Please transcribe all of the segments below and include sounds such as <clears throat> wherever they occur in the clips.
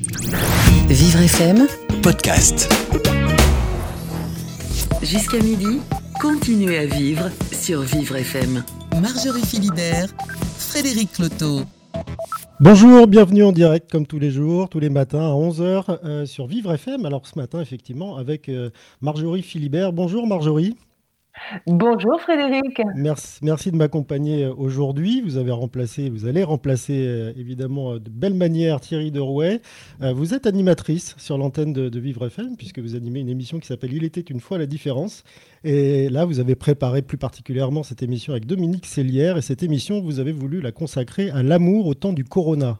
Vivre FM, podcast. jusqu'à midi, continuez à vivre sur Vivre FM. Marjorie Philibert, Frédéric Cloteau. Bonjour, bienvenue en direct comme tous les jours, tous les matins à 11h sur Vivre FM. Alors ce matin, effectivement, avec euh, Marjorie Philibert. Bonjour Marjorie. Bonjour Frédéric. Merci, de m'accompagner euh, aujourd'hui. Vous avez remplacé, vous allez remplacer euh, évidemment euh, de belle manière Thierry Derouet. Vous êtes animatrice sur l'antenne de, de Vivre FM puisque vous animez une émission qui s'appelle Il était une fois la différence. Et là, vous avez préparé plus particulièrement cette émission avec Dominique Cellière. Et cette émission, vous avez voulu la consacrer à l'amour au temps du corona.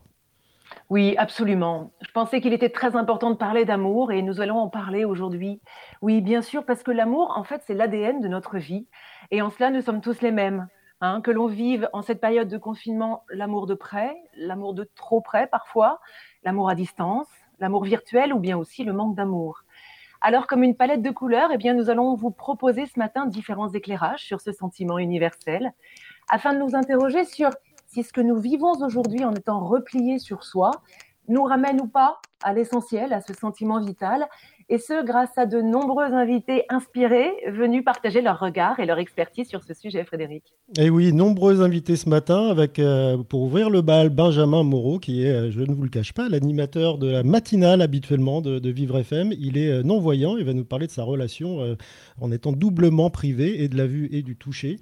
Oui, absolument. Je pensais qu'il était très important de parler d'amour et nous allons en parler aujourd'hui. Oui, bien sûr, parce que l'amour, en fait, c'est l'ADN de notre vie. Et en cela, nous sommes tous les mêmes. hein. que l'on vive en cette période de confinement l'amour de près, l'amour de trop près parfois, l'amour à distance, l'amour virtuel ou bien aussi le manque d'amour. Alors, comme une palette de couleurs, eh bien, nous allons vous proposer ce matin différents éclairages sur ce sentiment universel afin de nous interroger sur si ce que nous vivons aujourd'hui en étant repliés sur soi nous ramène ou pas à l'essentiel, à ce sentiment vital, et ce grâce à de nombreux invités inspirés venus partager leur regard et leur expertise sur ce sujet, Frédéric. Et oui, nombreux invités ce matin avec, euh, pour ouvrir le bal, Benjamin Moreau, qui est, euh, je ne vous le cache pas, l'animateur de la matinale habituellement de, Vivre FM. Il est euh, non-voyant, il va nous parler de sa relation en étant doublement privé et de la vue et du toucher.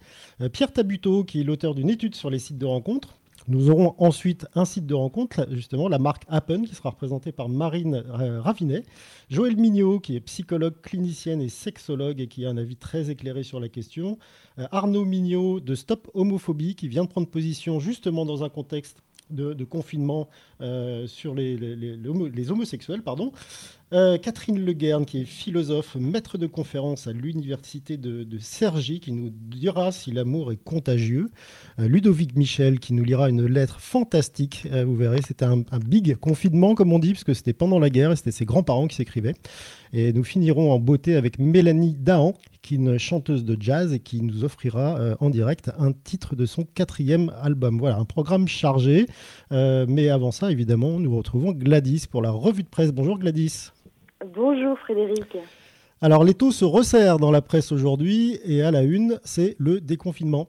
Pierre Tabuteau, qui est l'auteur d'une étude sur les sites de rencontres. Nous aurons ensuite un site de rencontre, justement la marque Appen, qui sera représentée par Marine euh, Ravinet. Joël Mignot, qui est psychologue clinicienne et sexologue et qui a un avis très éclairé sur la question. Euh, Arnaud Mignot de Stop Homophobie, qui vient de prendre position justement dans un contexte de, confinement euh, sur les, les- les- les homo- les homosexuels. Pardon. Euh, Catherine Leguerne, qui est philosophe, maître de conférence à l'université de, de qui nous dira si l'amour est contagieux. Euh, Ludovic Michel, qui nous lira une lettre fantastique. Euh, vous verrez, c'était un, un big confinement, comme on dit, parce que c'était pendant la guerre et c'était ses grands-parents qui s'écrivaient. Et nous finirons en beauté avec Mélanie Dahan, qui est une chanteuse de jazz et qui nous offrira euh, en direct un titre de son quatrième album. Voilà, un programme chargé. Euh, mais avant ça, évidemment, nous retrouvons Gladys pour la revue de presse. Bonjour Gladys. Bonjour Frédéric. Alors, les taux se resserrent dans la presse aujourd'hui et à la une, c'est le déconfinement.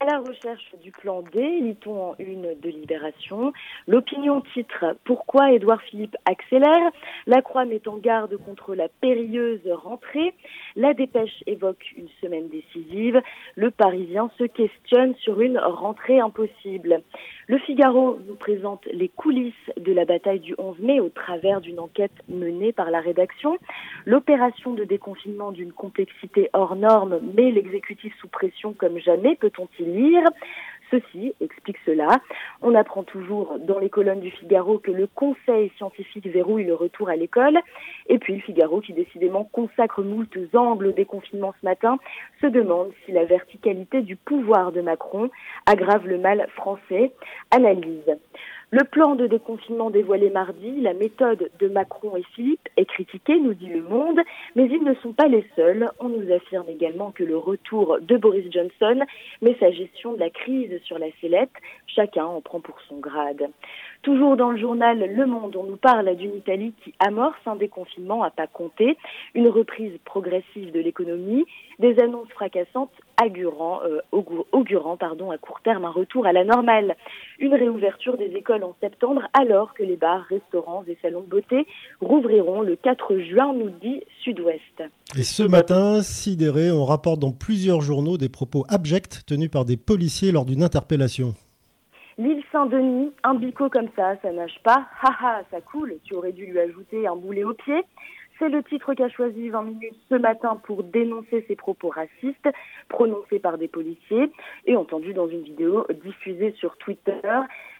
À la recherche du plan D, lit-on en une de Libération. L'opinion titre Pourquoi Édouard Philippe accélère? La Croix met en garde contre la périlleuse rentrée. La dépêche évoque une semaine décisive. Le Parisien se questionne sur une rentrée impossible. Le Figaro nous présente les coulisses de la bataille du 11 mai au travers d'une enquête menée par la rédaction. L'opération de déconfinement d'une complexité hors norme met l'exécutif sous pression comme jamais, peut-on-il Ceci explique cela. On apprend toujours dans les colonnes du Figaro que le conseil scientifique verrouille le retour à l'école. Et puis le Figaro, qui décidément consacre moult angles au déconfinement ce matin, se demande si la verticalité du pouvoir de Macron aggrave le mal français. Analyse. Le plan de déconfinement dévoilé mardi, la méthode de Macron et Philippe est critiquée, nous dit Le Monde, mais ils ne sont pas les seuls. On nous affirme également que le retour de Boris Johnson met sa gestion de la crise sur la sellette. Chacun en prend pour son grade. Toujours dans le journal Le Monde, on nous parle d'une Italie qui amorce un déconfinement à pas compter, une reprise progressive de l'économie, des annonces fracassantes augurant, euh, à court terme un retour à la normale, une réouverture des écoles en septembre alors que les bars, restaurants et salons de beauté rouvriront le 4 juin, nous dit Sud-Ouest. Et ce matin, sidéré, on rapporte dans plusieurs journaux des propos abjects tenus par des policiers lors d'une interpellation. L'île Saint-Denis, un bico comme ça, ça nage pas. Haha, ça coule. Tu aurais dû lui ajouter un boulet au pied. C'est le titre qu'a choisi 20 minutes ce matin pour dénoncer ces propos racistes prononcés par des policiers et entendus dans une vidéo diffusée sur Twitter.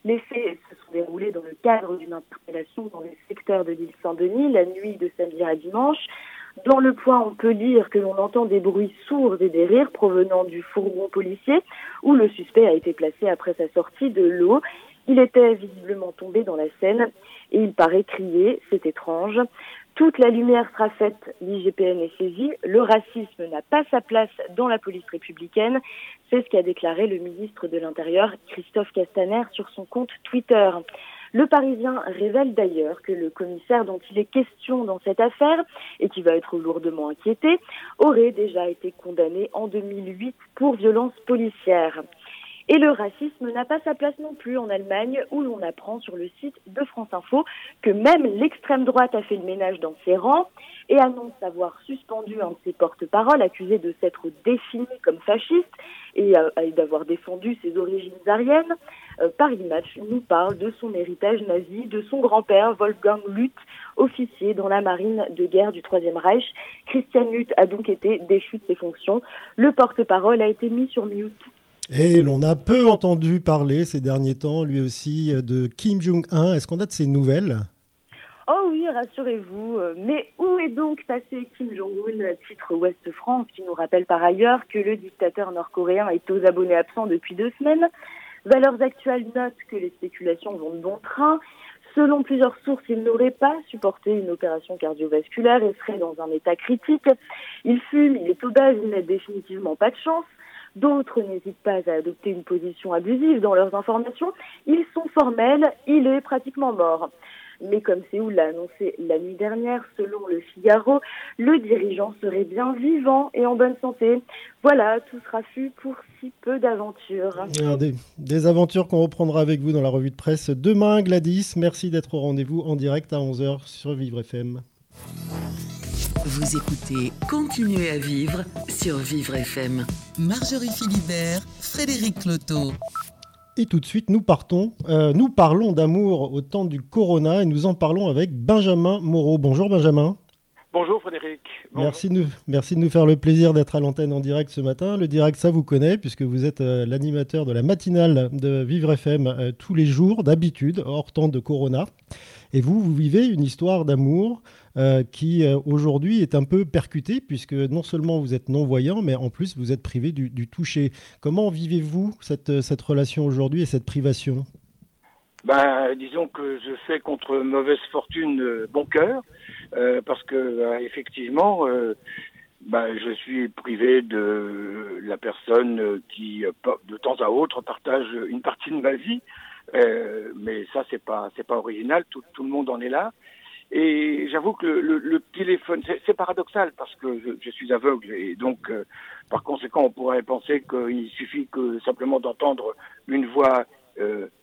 Les faits se sont déroulés dans le cadre d'une interpellation dans le secteur de l'île Saint-Denis la nuit de samedi à dimanche. Dans le point, on peut lire que l'on entend des bruits sourds et des rires provenant du fourgon policier où le suspect a été placé après sa sortie de l'eau. Il était visiblement tombé dans la Seine et il paraît crier, c'est étrange. Toute la lumière sera faite, l'IGPN est saisie. Le racisme n'a pas sa place dans la police républicaine. C'est ce qu'a déclaré le ministre de l'Intérieur, Christophe Castaner, sur son compte Twitter. Le Parisien révèle d'ailleurs que le commissaire dont il est question dans cette affaire, et qui va être lourdement inquiété, aurait déjà été condamné en 2008 pour violence policière. Et le racisme n'a pas sa place non plus en Allemagne, où l'on apprend sur le site de France Info que même l'extrême droite a fait le ménage dans ses rangs et annonce avoir suspendu un de ses porte-parole accusé de s'être défini comme fasciste et euh, d'avoir défendu ses origines ariennes. Euh, Paris Match nous parle de son héritage nazi, de son grand-père Wolfgang Luth, officier dans la marine de guerre du Troisième Reich. Christian Luth a donc été déchu de ses fonctions. Le porte-parole a été mis sur mute et l'on a peu entendu parler ces derniers temps, lui aussi, de Kim Jong-un. Est-ce qu'on a de ses nouvelles? Oh oui, rassurez-vous. Mais où est donc passé Kim Jong-un, titre Ouest France, qui nous rappelle par ailleurs que le dictateur nord-coréen est aux abonnés absents depuis deux semaines Valeurs actuelles notent que les spéculations vont de bon train. Selon plusieurs sources, il n'aurait pas supporté une opération cardiovasculaire et serait dans un état critique. Il fume, il est obèse, il n'a définitivement pas de chance. D'autres n'hésitent pas à adopter une position abusive dans leurs informations. Ils sont formels, il est pratiquement mort. Mais comme Séoul l'a annoncé la nuit dernière, selon le Figaro, le dirigeant serait bien vivant et en bonne santé. Voilà, tout sera fut pour si peu d'aventures. Des, des, aventures qu'on reprendra avec vous dans la revue de presse demain. Gladys, merci d'être au rendez-vous en direct à 11h sur Vivre FM. Vous écoutez Continuez à vivre sur Vivre FM. Marjorie Philibert, Frédéric Loto. Et tout de suite, nous partons. Euh, nous parlons d'amour au temps du Corona et nous en parlons avec Benjamin Moreau. Bonjour Benjamin. Bonjour Frédéric. Merci, de nous, merci de nous faire le plaisir d'être à l'antenne en direct ce matin. Le direct, ça vous connaît, puisque vous êtes euh, l'animateur de la matinale de Vivre FM euh, tous les jours, d'habitude, hors temps de Corona. Et vous, vous vivez une histoire d'amour euh, qui aujourd'hui est un peu percutée, puisque non seulement vous êtes non-voyant, mais en plus vous êtes privé du, toucher. Comment vivez-vous cette, cette relation aujourd'hui et cette privation? Ben, disons que je fais contre mauvaise fortune bon cœur. Euh, parce que euh, effectivement, euh, ben, je suis privé de la personne qui, de temps à autre, partage une partie de ma vie. Mais ça, c'est pas, c'est pas original. Tout, tout, le monde en est là. Et j'avoue que le, le, téléphone, c'est paradoxal parce que je, je, suis aveugle et donc, par conséquent, on pourrait penser qu'il suffit que simplement d'entendre une voix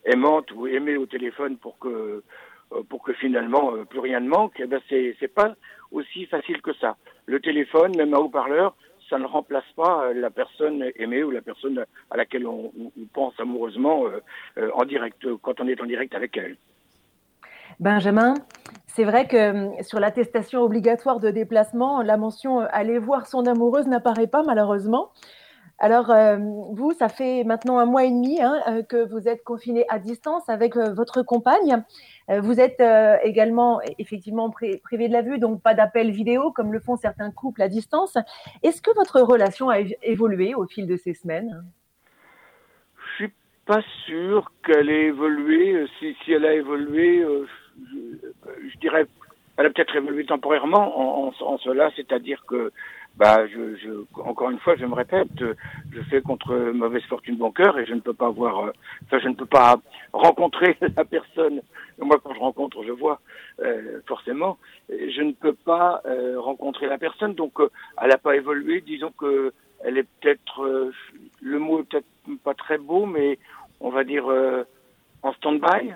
aimante ou aimée au téléphone pour que euh, pour que finalement euh, plus rien ne manque, eh ben c'est c'est pas aussi facile que ça. Le téléphone, même un haut-parleur, ça ne remplace pas euh, la personne aimée ou la personne à laquelle on, on pense amoureusement en direct quand on est en direct avec elle. Benjamin, c'est vrai que sur l'attestation obligatoire de déplacement, la mention aller voir son amoureuse n'apparaît pas malheureusement. Alors, euh, vous, ça fait maintenant un mois et demi hein, euh, que vous êtes confiné à distance avec euh, votre compagne. vous êtes également effectivement privé de la vue, donc pas d'appel vidéo comme le font certains couples à distance. Est-ce que votre relation a évolué au fil de ces semaines? Je suis pas sûr qu'elle ait évolué. Si, elle a évolué, je, dirais, elle a peut-être évolué temporairement en, en, en cela, c'est-à-dire que bah, je, je, encore une fois, je me répète, je fais contre mauvaise fortune bon cœur et je ne peux pas voir, enfin, je ne peux pas rencontrer <laughs> la personne. Moi, quand je rencontre, je vois euh, forcément. Je ne peux pas euh, rencontrer la personne, donc euh, elle n'a pas évolué. Disons que elle est peut-être, euh, le mot est peut-être pas très beau, mais on va dire en stand-by.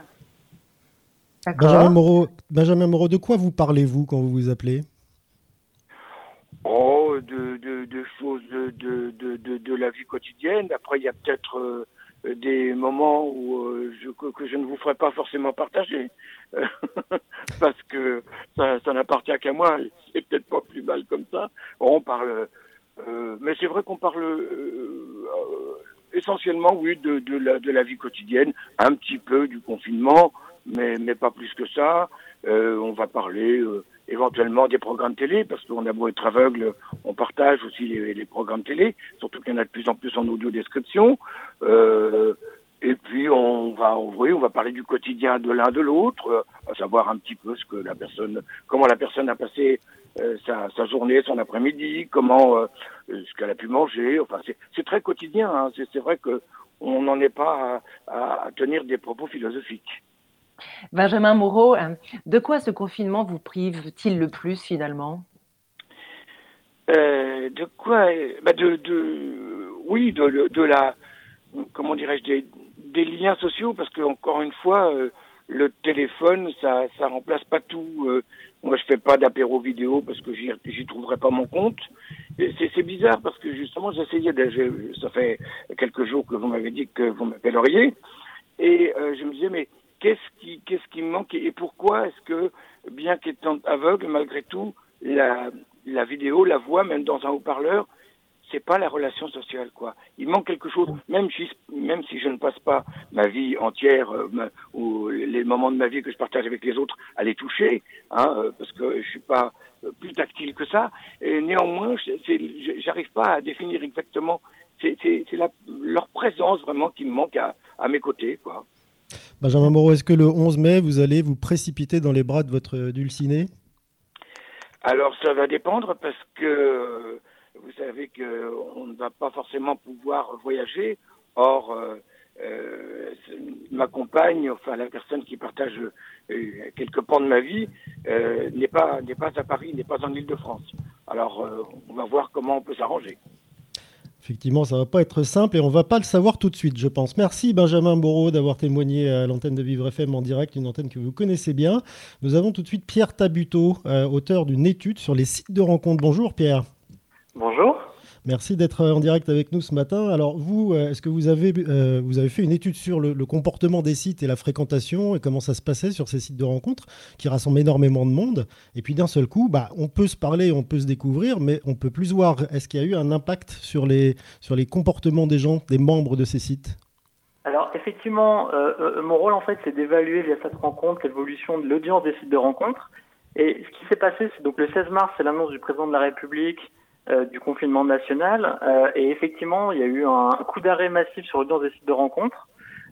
Benjamin Moreau, Benjamin Moreau, de quoi vous parlez-vous quand vous vous appelez? Oh, de, de, de choses de, de, de, la vie quotidienne. Après, il y a peut-être euh, des moments où euh, je, que, je ne vous ferai pas forcément partager. <laughs> Parce que ça, ça n'appartient qu'à moi. C'est peut-être pas plus mal comme ça. On parle. Euh, mais c'est vrai qu'on parle essentiellement, oui, de, de, la, de la vie quotidienne, un petit peu du confinement, mais, mais pas plus que ça. on va parler éventuellement des programmes télé, parce qu'on a beau être aveugle, on partage aussi les, les programmes télé, surtout qu'il y en a de plus en plus en audio description. Euh, et puis on va oui, on va parler du quotidien de l'un de l'autre, euh, à savoir un petit peu ce que la personne, comment la personne a passé euh, sa, sa, journée, son après-midi, comment euh, ce qu'elle a pu manger. Enfin, c'est très quotidien. Hein. C'est vrai que on n'en est pas à, à, tenir des propos philosophiques. Benjamin Moreau, de quoi ce confinement vous prive-t-il le plus finalement? De quoi bah de, de, Oui, de, de la. Comment dirais-je des, liens sociaux, parce que encore une fois, le téléphone, ça ça remplace pas tout. Euh, moi, je fais pas d'apéro vidéo parce que j'y trouverai pas mon compte. C'est bizarre parce que justement, j'essayais. Ça fait quelques jours que vous m'avez dit que vous m'appelleriez, et euh, je me disais mais qu'est-ce qui qu'est-ce qui manque et pourquoi est-ce que bien qu'étant aveugle, malgré tout, la la vidéo, la voix, même dans un haut-parleur, c'est pas la relation sociale, quoi. Il manque quelque chose, même si, même si je ne passe pas ma vie entière euh, ou les moments de ma vie que je partage avec les autres à les toucher, hein, euh, parce que je suis pas euh, plus tactile que ça. Et néanmoins, j'arrive pas à définir exactement. C'est leur présence vraiment qui me manque à, à mes côtés, quoi. Benjamin Moreau, est-ce que le 11 mai, vous allez vous précipiter dans les bras de votre dulciné? Alors, ça va dépendre parce que vous savez qu'on ne va pas forcément pouvoir voyager. Or, euh, euh, ma compagne, enfin la personne qui partage euh, quelques pans de ma vie, euh, n'est pas n'est pas à Paris, n'est pas en Île-de-France. Alors, euh, on va voir comment on peut s'arranger. Effectivement, ça va pas être simple et on va pas le savoir tout de suite, je pense. Merci Benjamin Moreau d'avoir témoigné à l'antenne de Vivre FM en direct, une antenne que vous connaissez bien. Nous avons tout de suite Pierre Tabuteau, auteur d'une étude sur les sites de rencontres. Bonjour Pierre. Bonjour. Merci d'être en direct avec nous ce matin. Alors vous, euh, est-ce que vous avez, euh, vous avez fait une étude sur le, comportement des sites et la fréquentation et comment ça se passait sur ces sites de rencontres qui rassemblent énormément de monde? Et puis d'un seul coup, bah, on peut se parler, on peut se découvrir, mais on peut plus voir. Est-ce qu'il y a eu un impact sur les, sur les comportements des gens, des membres de ces sites? Alors effectivement, euh, mon rôle en fait, c'est d'évaluer via cette rencontre l'évolution de l'audience des sites de rencontres. Et ce qui s'est passé, c'est donc le 16 mars, c'est l'annonce du président de la République euh, du confinement national. Euh, et effectivement, il y a eu un coup d'arrêt massif sur l'audience des sites de rencontres.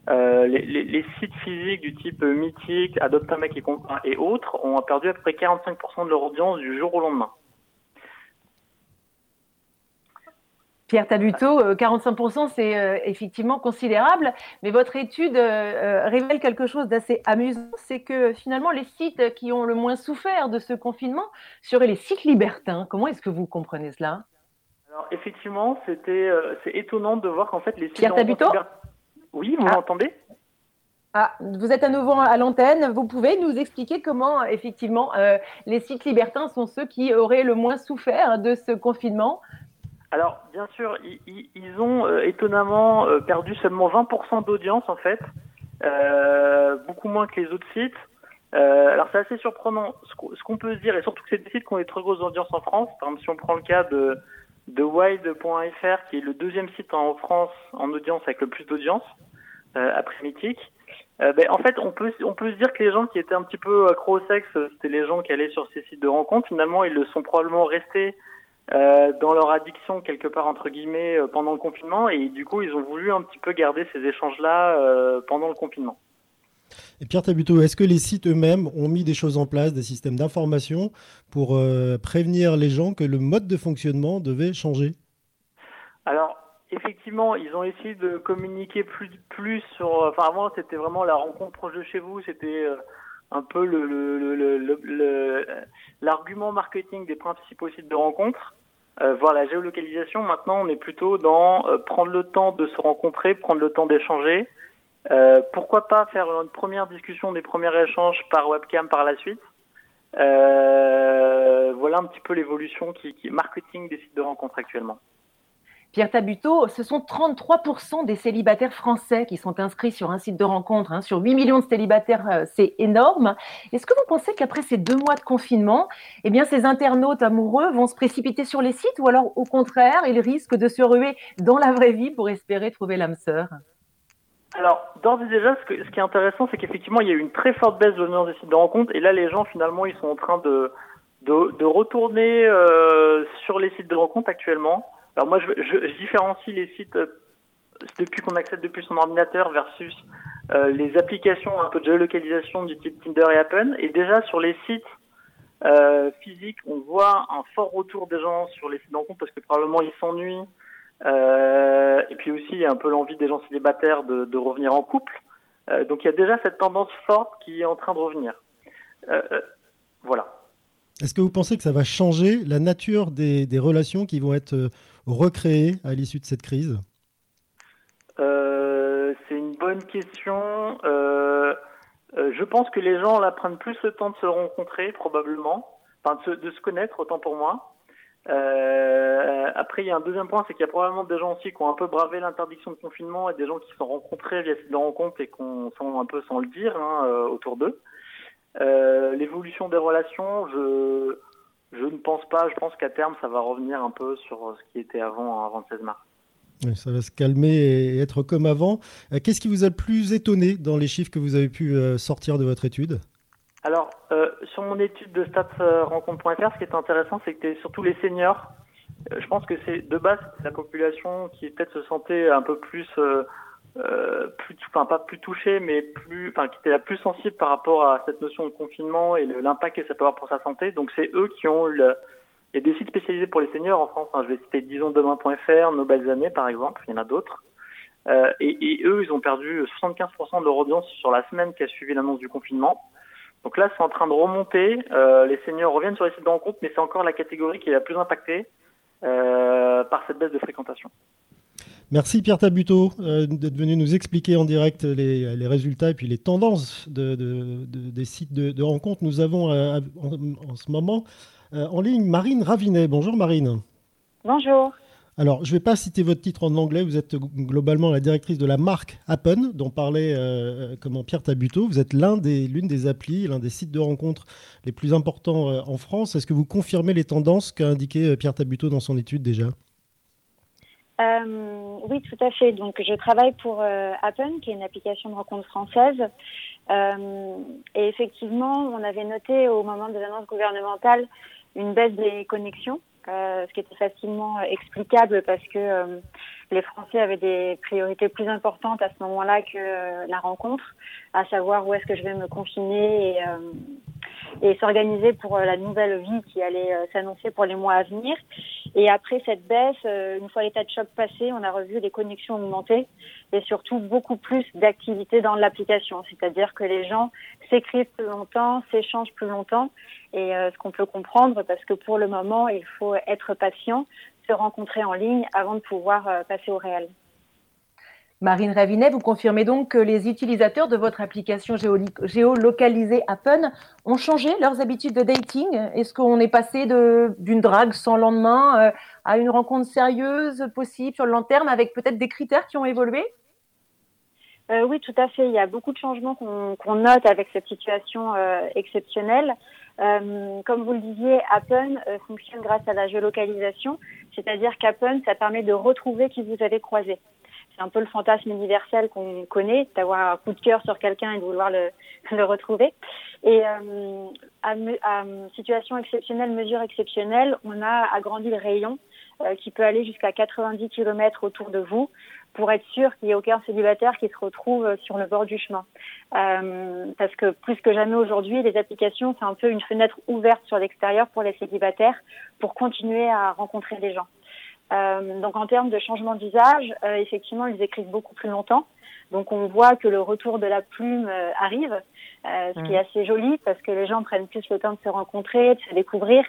Euh, les, sites physiques du type Mythique, Adoptamac et, et autres ont perdu à peu près 45% de leur audience du jour au lendemain. Pierre Tabuteau, 45%, euh, c'est euh, effectivement considérable, mais votre étude euh, révèle quelque chose d'assez amusant, c'est que finalement les sites qui ont le moins souffert de ce confinement seraient les sites libertins. Comment est-ce que vous comprenez cela? Alors effectivement, c'était c'est étonnant de voir qu'en fait les sites Pierre Tabuteau? Oui, vous ah. m'entendez? Ah, vous êtes à nouveau à l'antenne. Vous pouvez nous expliquer comment, effectivement, les sites libertins sont ceux qui auraient le moins souffert de ce confinement? Alors, bien sûr, ils, ont euh, étonnamment euh, perdu seulement 20% d'audience, en fait, euh, beaucoup moins que les autres sites. alors, c'est assez surprenant. Ce qu'on peut se dire, et surtout que c'est des sites qui ont des très grosses audiences en France. Par exemple, si on prend le cas de, de Wide.fr, qui est le deuxième site en France en audience avec le plus d'audience, après Mythique, ben, en fait, on peut, on peut se dire que les gens qui étaient un petit peu accro au sexe, c'était les gens qui allaient sur ces sites de rencontres. Finalement, ils le sont probablement restés euh, dans leur addiction quelque part entre guillemets euh, pendant le confinement et du coup ils ont voulu un petit peu garder ces échanges-là euh, pendant le confinement. Et Pierre Tabuteau, est-ce que les sites eux-mêmes ont mis des choses en place, des systèmes d'information pour prévenir les gens que le mode de fonctionnement devait changer? Alors effectivement, ils ont essayé de communiquer plus, plus sur. Enfin, avant, c'était vraiment la rencontre proche de chez vous. C'était un peu le, l'argument marketing des principaux sites de rencontres, euh, voir la géolocalisation. Maintenant, on est plutôt dans euh, prendre le temps de se rencontrer, prendre le temps d'échanger. Euh, pourquoi pas faire une première discussion, des premiers échanges par webcam par la suite. voilà un petit peu l'évolution qui, qui marketing des sites de rencontres actuellement. Pierre Tabuteau, ce sont 33% des célibataires français qui sont inscrits sur un site de rencontre. Hein. Sur 8 millions de célibataires, euh, c'est énorme. Est-ce que vous pensez qu'après ces deux mois de confinement, eh bien, ces internautes amoureux vont se précipiter sur les sites ou alors au contraire, ils risquent de se ruer dans la vraie vie pour espérer trouver l'âme sœur? Alors, d'ores et déjà, ce, qui est intéressant, c'est qu'effectivement, il y a eu une très forte baisse de l'audience des sites de rencontre, et là, les gens, finalement, ils sont en train de, de, retourner euh, sur les sites de rencontre actuellement. Alors moi, je, différencie les sites euh, depuis qu'on accède depuis son ordinateur versus euh, les applications un peu de géolocalisation du type Tinder et Apple. Et déjà sur les sites euh, physiques, on voit un fort retour des gens sur les sites de rencontres parce que probablement ils s'ennuient. Et puis aussi, il y a un peu l'envie des gens célibataires de, revenir en couple. donc il y a déjà cette tendance forte qui est en train de revenir. voilà. Est-ce que vous pensez que ça va changer la nature des relations qui vont être recréées à l'issue de cette crise C'est une bonne question. je pense que les gens là prennent plus le temps de se rencontrer probablement, enfin de se, connaître autant pour moi. Euh, après, il y a un deuxième point, c'est qu'il y a probablement des gens aussi qui ont un peu bravé l'interdiction de confinement et des gens qui se sont rencontrés via de rencontre et qu'on sont un peu sans le dire hein, euh, autour d'eux. Euh, L'évolution des relations, je, je ne pense pas. Je pense qu'à terme, ça va revenir un peu sur ce qui était avant, avant le 16 mars. ça va se calmer et être comme avant. Euh, qu'est-ce qui vous a le plus étonné dans les chiffres que vous avez pu sortir de votre étude? Alors, euh, sur mon étude de stats euh, rencontre.fr, ce qui est intéressant, c'est que surtout les seniors. Euh, je pense que c'est de base la population qui peut-être se sentait un peu plus, euh, enfin pas plus touchée, mais qui était la plus sensible par rapport à cette notion de confinement et l'impact que ça peut avoir pour sa santé. Donc c'est eux qui ont le, des sites spécialisés pour les seniors en France. Hein. Je vais citer disonsdemain.fr, Nos belles années par exemple. Il y en a d'autres. Euh, et, eux, ils ont perdu 75% de leur audience sur la semaine qui a suivi l'annonce du confinement. Donc là, c'est en train de remonter. Euh, les seniors reviennent sur les sites de rencontre, mais c'est encore la catégorie qui est la plus impactée euh, par cette baisse de fréquentation. Merci Pierre Tabuteau euh, d'être venu nous expliquer en direct les, résultats et puis les tendances des sites de, rencontre. Nous avons en, en, ce moment en ligne Marine Ravinet. Bonjour Marine. Bonjour. Alors, je ne vais pas citer votre titre en anglais. Vous êtes globalement la directrice de la marque Appen, dont parlait euh, comment Pierre Tabuteau. Vous êtes l'un des, l'une des applis, l'un des sites de rencontres les plus importants euh, en France. Est-ce que vous confirmez les tendances qu'a indiqué euh, Pierre Tabuteau dans son étude déjà? Oui, tout à fait. Donc, je travaille pour Appen, qui est une application de rencontre française. et effectivement, on avait noté au moment des annonces gouvernementales une baisse des connexions euh, ce qui était facilement explicable parce que euh, les Français avaient des priorités plus importantes à ce moment-là que euh, la rencontre, à savoir où est-ce que je vais me confiner et, et s'organiser pour la nouvelle vie qui allait s'annoncer pour les mois à venir. Et après cette baisse, une fois l'état de choc passé, on a revu les connexions augmenter et surtout beaucoup plus d'activités dans l'application, c'est-à-dire que les gens s'écrivent plus longtemps, s'échangent plus longtemps et euh, ce qu'on peut comprendre parce que pour le moment, il faut être patient, se rencontrer en ligne avant de pouvoir euh, passer au réel. Marine Ravinet, vous confirmez donc que les utilisateurs de votre application géolocalisée Appen ont changé leurs habitudes de dating? Est-ce qu'on est passé d'une drague sans lendemain euh, à une rencontre sérieuse possible sur le long terme avec peut-être des critères qui ont évolué? Euh, oui, tout à fait. Il y a beaucoup de changements qu'on note avec cette situation euh, exceptionnelle. Euh, comme vous le disiez, Appen euh, fonctionne grâce à la géolocalisation, c'est-à-dire qu'Appen, ça permet de retrouver qui vous avez croisé. C'est un peu le fantasme universel qu'on connaît, d'avoir un coup de cœur sur quelqu'un et de vouloir le, <laughs> le retrouver. Et euh, à, à, situation exceptionnelle, mesure exceptionnelle, on a agrandi le rayon qui peut aller jusqu'à 90 km autour de vous pour être sûr qu'il n'y ait aucun célibataire qui se retrouve sur le bord du chemin. Euh, parce que plus que jamais aujourd'hui, les applications, c'est un peu une fenêtre ouverte sur l'extérieur pour les célibataires pour continuer à rencontrer des gens. Euh, donc en termes de changement d'usage, euh, effectivement, ils écrivent beaucoup plus longtemps. Donc on voit que le retour de la plume euh, arrive, euh, ce qui est mmh. assez joli parce que les gens prennent plus le temps de se rencontrer, de se découvrir.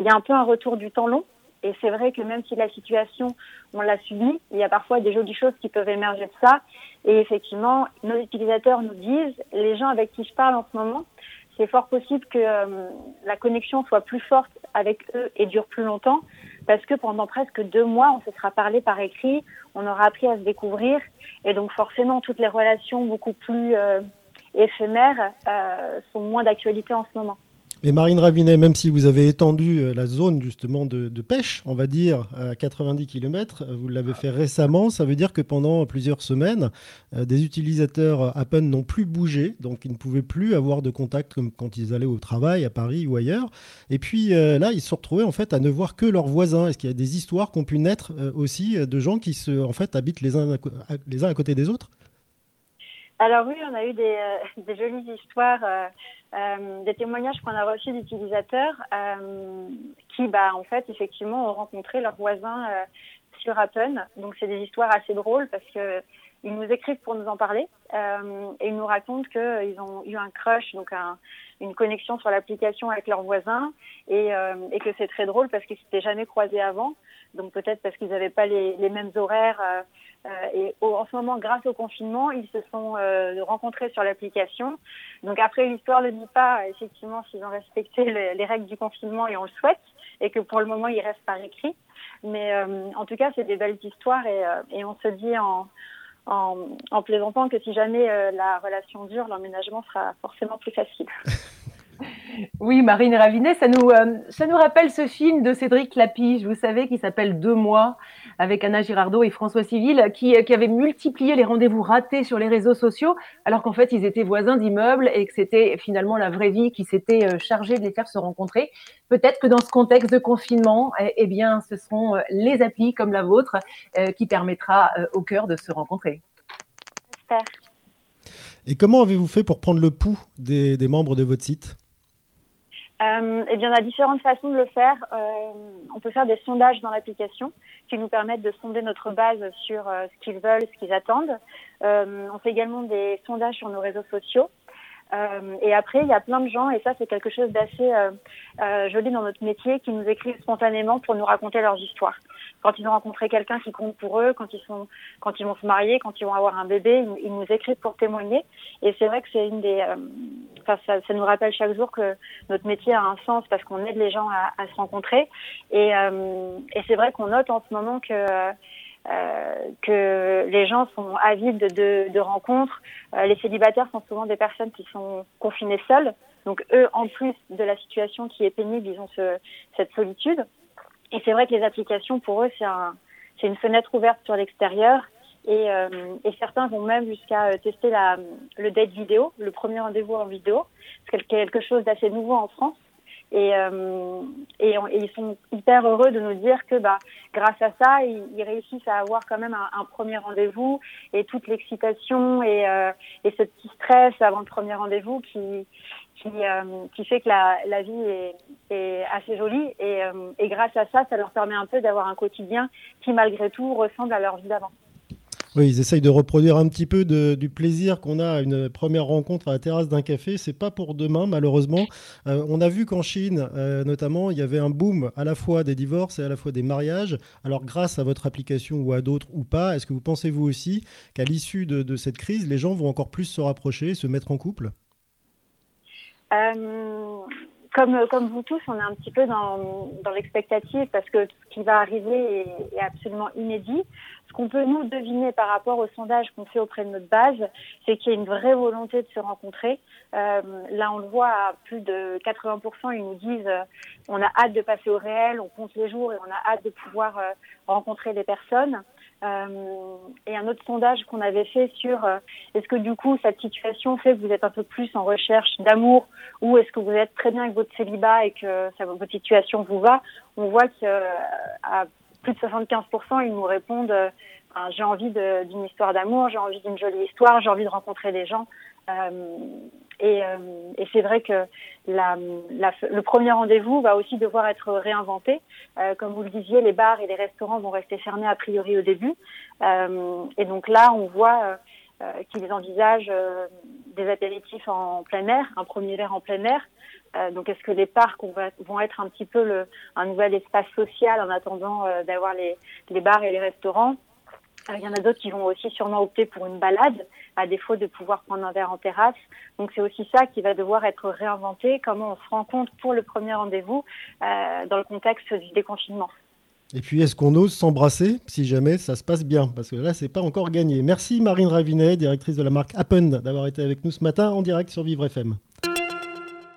Il y a un peu un retour du temps long et c'est vrai que même si la situation, on l'a subie, il y a parfois des jolies choses qui peuvent émerger de ça. Et effectivement, nos utilisateurs nous disent, les gens avec qui je parle en ce moment, c'est fort possible que euh, la connexion soit plus forte avec eux et dure plus longtemps, parce que pendant presque deux mois, on se sera parlé par écrit, on aura appris à se découvrir, et donc forcément, toutes les relations beaucoup plus euh, éphémères euh, sont moins d'actualité en ce moment. Et Marine Ravinet, même si vous avez étendu euh, la zone justement de, pêche, on va dire, à 90 km, euh, vous l'avez fait récemment, ça veut dire que pendant plusieurs semaines, euh, des utilisateurs Appen n'ont plus bougé, donc ils ne pouvaient plus avoir de contact comme quand ils allaient au travail à Paris ou ailleurs. Et puis là, ils se sont retrouvés en fait à ne voir que leurs voisins. Est-ce qu'il y a des histoires qui ont pu naître aussi de gens qui se, en fait, habitent les uns à côté des autres? Alors oui, on a eu des, <laughs> des jolies histoires. Euh, des témoignages qu'on a reçus d'utilisateurs euh, qui, bah, en fait, effectivement, ont rencontré leurs voisins euh, sur Appen. Donc, c'est des histoires assez drôles parce que ils nous écrivent pour nous en parler et ils nous racontent qu'ils ont eu un crush, donc un, une connexion sur l'application avec leurs voisins et, et que c'est très drôle parce qu'ils s'étaient jamais croisés avant. Donc peut-être parce qu'ils n'avaient pas les, les, mêmes horaires. Euh, et en ce moment, grâce au confinement, ils se sont euh, rencontrés sur l'application. Donc après, l'histoire ne dit pas effectivement s'ils ont respecté <laughs> les règles du confinement et on le souhaite, et que pour le moment, ils restent par écrit. Mais euh, en tout cas, c'est des belles histoires et, et on se dit en, en, en, plaisantant que si jamais la relation dure, l'emménagement sera forcément plus facile. <laughs> Oui, Marine Ravinet, ça nous, euh, ça nous rappelle ce film de Cédric Lapige, vous savez, qui s'appelle Deux mois, avec Anna Girardot et François Civil, qui, qui avait multiplié les rendez-vous ratés sur les réseaux sociaux, alors qu'en fait, ils étaient voisins d'immeubles et que c'était finalement la vraie vie qui s'était euh, chargée de les faire se rencontrer. Peut-être que dans ce contexte de confinement, eh, eh bien, ce euh, les applis comme la vôtre qui permettra au cœur de se rencontrer. J'espère. Et comment avez-vous fait pour prendre le pouls des, des membres de votre site? Euh, eh bien, on a différentes façons de le faire. Euh, on peut faire des sondages dans l'application qui nous permettent de sonder notre base sur euh, ce qu'ils veulent, ce qu'ils attendent. Euh, on fait également des sondages sur nos réseaux sociaux. Euh, et après, il y a plein de gens, et ça c'est quelque chose d'assez euh, joli dans notre métier, qui nous écrivent spontanément pour nous raconter leurs histoires. Quand ils ont rencontré quelqu'un qui compte pour eux, quand ils sont, quand ils vont se marier, quand ils vont avoir un bébé, ils, nous écrivent pour témoigner. Et c'est vrai que c'est une des, ça, ça, nous rappelle chaque jour que notre métier a un sens parce qu'on aide les gens à, à se rencontrer. Et, euh, et c'est vrai qu'on note en ce moment que euh, que les gens sont avides de, de rencontres. Euh, les célibataires sont souvent des personnes qui sont confinées seules. Donc eux, en plus de la situation qui est pénible, ils ont ce, cette solitude. Et c'est vrai que les applications, pour eux, c'est un, une fenêtre ouverte sur l'extérieur. Et, euh, et, certains vont même jusqu'à euh, tester la, le date vidéo, le premier rendez-vous en vidéo, c'est quelque chose d'assez nouveau en France. Et, euh, et, et, ils sont hyper heureux de nous dire que bah, grâce à ça, ils, ils réussissent à avoir quand même un, un premier rendez-vous et toute l'excitation et, euh, et ce petit stress avant le premier rendez-vous qui, qui, euh, qui fait que la, la vie est, est assez jolie. Et, euh, et grâce à ça, ça leur permet un peu d'avoir un quotidien qui malgré tout ressemble à leur vie d'avant. Oui, ils essayent de reproduire un petit peu du plaisir qu'on a à une première rencontre à la terrasse d'un café. C'est pas pour demain, malheureusement. Euh, on a vu qu'en Chine, euh, notamment, il y avait un boom à la fois des divorces et à la fois des mariages. Alors, grâce à votre application ou à d'autres ou pas, est-ce que vous pensez vous aussi qu'à l'issue de, cette crise, les gens vont encore plus se rapprocher, se mettre en couple? Euh, comme, comme vous tous, on est un petit peu dans, dans l'expectative parce que ce qui va arriver est absolument inédit. Ce qu'on peut nous deviner par rapport au sondage qu'on fait auprès de notre base, c'est qu'il y a une vraie volonté de se rencontrer. Euh, là, on le voit à plus de 80%, ils nous disent euh, on a hâte de passer au réel, on compte les jours et on a hâte de pouvoir euh, rencontrer des personnes. Et un autre sondage qu'on avait fait sur est-ce que du coup cette situation fait que vous êtes un peu plus en recherche d'amour ou est-ce que vous êtes très bien avec votre célibat et que votre situation vous va, on voit qu'à euh, plus de 75% ils nous répondent euh, j'ai envie d'une histoire d'amour, j'ai envie d'une jolie histoire, j'ai envie de rencontrer des gens. Euh, et, euh, et c'est vrai que le premier rendez-vous va aussi devoir être réinventé. Comme vous le disiez, les bars et les restaurants vont rester fermés a priori au début. Et donc là, on voit qu'ils envisagent des apéritifs en plein air, un premier verre en plein air. Euh, donc, est-ce que les parcs vont être un petit peu un nouvel espace social en attendant d'avoir les, bars et les restaurants? Il y en a d'autres qui vont aussi sûrement opter pour une balade, à défaut de pouvoir prendre un verre en terrasse. Donc c'est aussi ça qui va devoir être réinventé, comment on se rend compte pour le premier rendez-vous euh, dans le contexte du déconfinement? Et puis, est-ce qu'on ose s'embrasser si jamais ça se passe bien? Parce que là, c'est pas encore gagné. Merci Marine Ravinet, directrice de la marque Appen, d'avoir été avec nous ce matin en direct sur Vivre FM.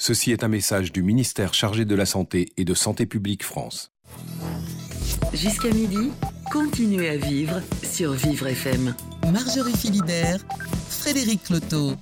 Ceci est un message du ministère chargé de la Santé et de Santé publique France. Jusqu'à midi, continuez à vivre sur Vivre FM. Marjorie Philibert, Frédéric Cloteau.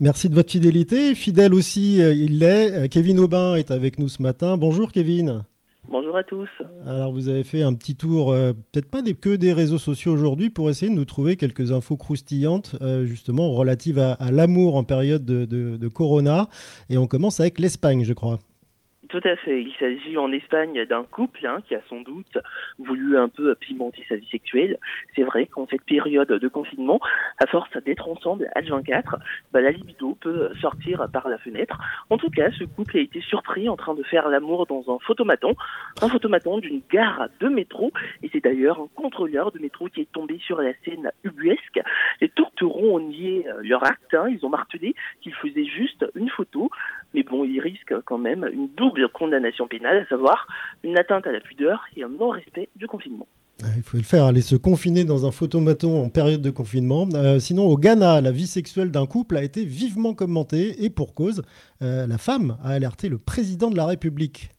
Merci de votre fidélité. Fidèle aussi, il l'est. Kevin Aubin est avec nous ce matin. Bonjour Kevin. Bonjour à tous. Alors vous avez fait un petit tour, peut-être pas des, que des réseaux sociaux aujourd'hui, pour essayer de nous trouver quelques infos croustillantes, justement relatives à, l'amour en période de Corona. Et on commence avec l'Espagne, je crois. Tout à fait. Il s'agit en Espagne d'un couple hein, qui a sans doute voulu un peu pimenter sa vie sexuelle. C'est vrai qu'en cette période de confinement, à force d'être ensemble à 24, bah, la libido peut sortir par la fenêtre. En tout cas, ce couple a été surpris en train de faire l'amour dans un photomaton, un photomaton d'une gare de métro. Et c'est d'ailleurs un contrôleur de métro qui est tombé sur la scène ubuesque. Les tourterons ont nié euh, leur acte. Hein. Ils ont martelé qu'ils faisaient juste une photo. Mais bon, ils risquent quand même une double condamnation pénale, à savoir une atteinte à la pudeur et un non-respect du confinement. Ah, il faut le faire, aller se confiner dans un photomaton en période de confinement. Euh, sinon, au Ghana, la vie sexuelle d'un couple a été vivement commentée et pour cause, euh, la femme a alerté le président de la République.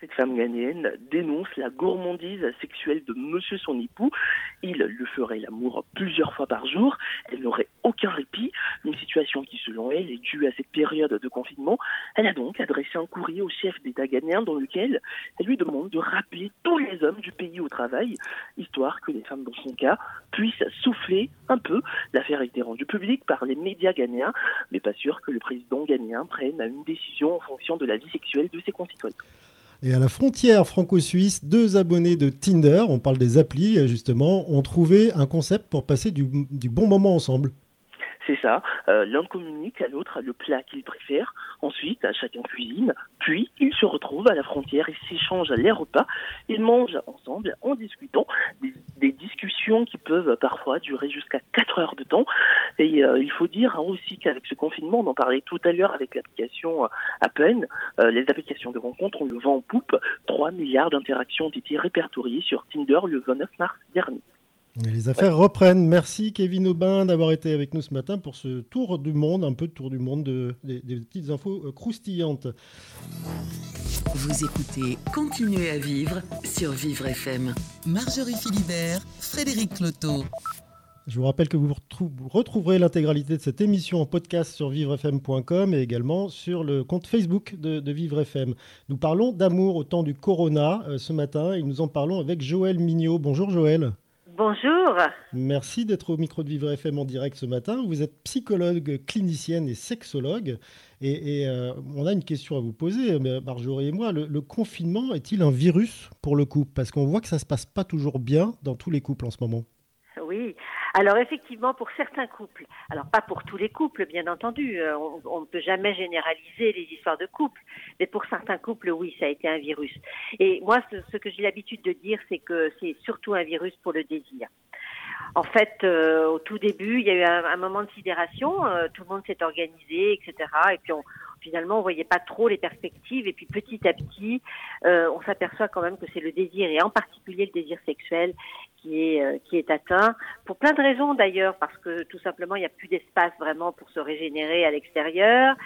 Cette femme ghanéenne dénonce la gourmandise sexuelle de monsieur son époux. Il lui ferait l'amour plusieurs fois par jour. Elle n'aurait aucun répit. Une situation qui, selon elle, est due à cette période de confinement. Elle a donc adressé un courrier au chef d'État ghanéen dans lequel elle lui demande de rappeler tous les hommes du pays au travail, histoire que les femmes, dans son cas, puissent souffler un peu. L'affaire a été rendue publique par les médias ghanéens, mais pas sûr que le président ghanéen prenne une décision en fonction de la vie sexuelle de ses concitoyens. Et à la frontière franco-suisse, deux abonnés de Tinder, on parle des applis justement, ont trouvé un concept pour passer du, du bon moment ensemble. C'est ça. Euh, l'un communique à l'autre le plat qu'il préfère. Ensuite, chacun cuisine. Puis, ils se retrouvent à la frontière et s'échangent les repas. Ils mangent ensemble en discutant. Des, discussions qui peuvent parfois durer jusqu'à 4 heures de temps. Et euh, il faut dire aussi qu'avec ce confinement, on en parlait tout à l'heure avec l'application Apple, euh, les applications de rencontre, ont le vent en poupe. 3 milliards d'interactions ont été répertoriées sur Tinder le 29 mars dernier. Les affaires reprennent. Merci Kevin Aubin d'avoir été avec nous ce matin pour ce tour du monde, un peu de tour du monde, de, des, petites infos euh, croustillantes. Vous écoutez Continuez à vivre sur Vivre FM. Marjorie Philibert, Frédéric Cloteau. Je vous rappelle que vous retrouverez l'intégralité de cette émission en podcast sur vivrefm.com et également sur le compte Facebook de, de Vivre FM. Nous parlons d'amour au temps du corona euh, ce matin et nous en parlons avec Joël Mignot. Bonjour Joël. Bonjour. Merci d'être au micro de Vivre FM en direct ce matin. Vous êtes psychologue, clinicienne et sexologue. Et, euh, on a une question à vous poser, Marjorie et moi. Le, confinement est-il un virus pour le couple? Parce qu'on voit que ça ne se passe pas toujours bien dans tous les couples en ce moment. Oui, alors effectivement, pour certains couples, alors pas pour tous les couples, bien entendu, euh, on ne peut jamais généraliser les histoires de couples, mais pour certains couples, oui, ça a été un virus. Et moi, ce, que j'ai l'habitude de dire, c'est que c'est surtout un virus pour le désir. En fait, euh, au tout début, il y a eu un, moment de sidération, euh, tout le monde s'est organisé, etc. Et puis finalement, on voyait pas trop les perspectives. Et puis petit à petit, on s'aperçoit quand même que c'est le désir, et en particulier le désir sexuel, qui est euh, qui est atteint pour plein de raisons d'ailleurs parce que tout simplement il n'y a plus d'espace vraiment pour se régénérer à l'extérieur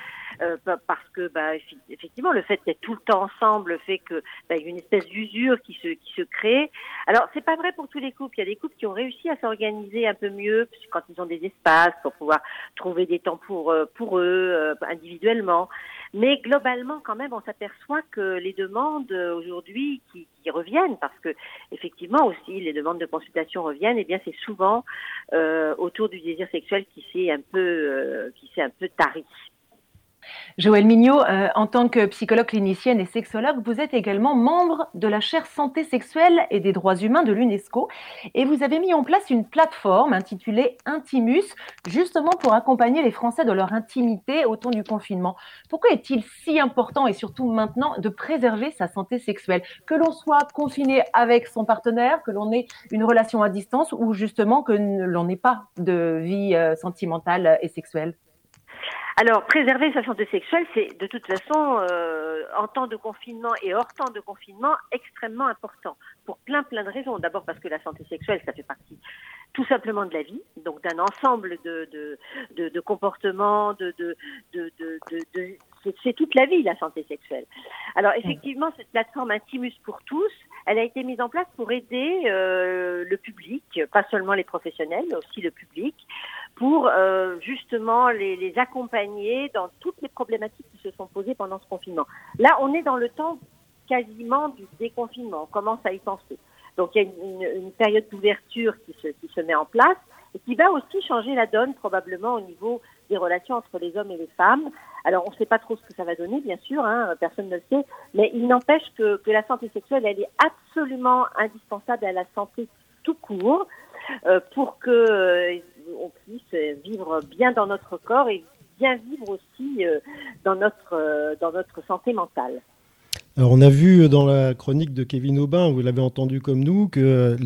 euh, parce que bah, effectivement le fait d'être tout le temps ensemble fait que bah, il y a une espèce d'usure qui se qui se crée. Alors c'est pas vrai pour tous les couples. Il y a des couples qui ont réussi à s'organiser un peu mieux quand ils ont des espaces pour pouvoir trouver des temps pour euh, pour eux individuellement. Mais globalement, quand même, on s'aperçoit que les demandes euh, aujourd'hui qui, reviennent, parce que effectivement aussi les demandes de consultation reviennent, et eh bien c'est souvent euh, autour du désir sexuel qui s'est un peu euh, qui s'est un peu tari. Joël Mignot, euh, en tant que psychologue clinicienne et sexologue, vous êtes également membre de la chaire santé sexuelle et des droits humains de l'UNESCO et vous avez mis en place une plateforme intitulée Intimus, justement pour accompagner les Français dans leur intimité au temps du confinement. Pourquoi est-il si important et surtout maintenant de préserver sa santé sexuelle? Que l'on soit confiné avec son partenaire, que l'on ait une relation à distance ou justement que l'on n'ait pas de vie euh, sentimentale et sexuelle? Alors, préserver sa santé sexuelle, c'est de toute façon, euh, en temps de confinement et hors temps de confinement, extrêmement important. Pour plein, plein de raisons. D'abord parce que la santé sexuelle, ça fait partie tout simplement de la vie, donc d'un ensemble de, de, de, de comportements, de, de, de, de, c'est toute la vie la santé sexuelle. Alors effectivement, cette plateforme Intimus pour tous, elle a été mise en place pour aider euh, le public, pas seulement les professionnels, mais aussi le public, pour euh, justement les, les, accompagner dans toutes les problématiques qui se sont posées pendant ce confinement. Là, on est dans le temps quasiment du déconfinement, on commence à y penser. Donc il y a une, une, période d'ouverture qui se, qui se met en place et qui va aussi changer la donne probablement au niveau des relations entre les hommes et les femmes. Alors on ne sait pas trop ce que ça va donner, bien sûr, hein, personne ne le sait, mais il n'empêche que, que la santé sexuelle, elle est absolument indispensable à la santé tout court euh, pour que euh, on puisse vivre bien dans notre corps et bien vivre aussi euh, dans notre euh, dans notre santé mentale. Alors on a vu dans la chronique de Kevin Aubin, vous l'avez entendu comme nous, que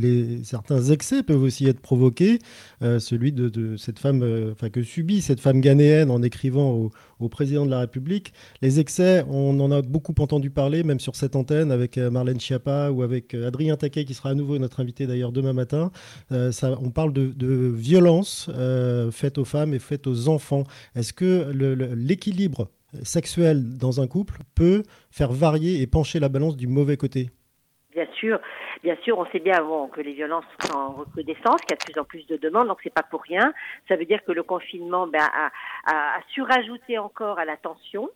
certains excès peuvent aussi être provoqués. Euh, celui de, cette femme, euh, enfin que subit cette femme ghanéenne en écrivant au, président de la République. Les excès, on en a beaucoup entendu parler, même sur cette antenne, avec euh, Marlène Schiappa ou avec Adrien Taquet, qui sera à nouveau notre invité d'ailleurs demain matin. On parle de, de violences faites aux femmes et faites aux enfants. Est-ce que l'équilibre sexuel dans un couple peut faire varier et pencher la balance du mauvais côté Bien sûr, bien sûr, on sait bien que les violences sont en recrudescence, qu'il y a de plus en plus de demandes, donc c'est pas pour rien. Ça veut dire que le confinement ben, a, surajouté encore à la tension,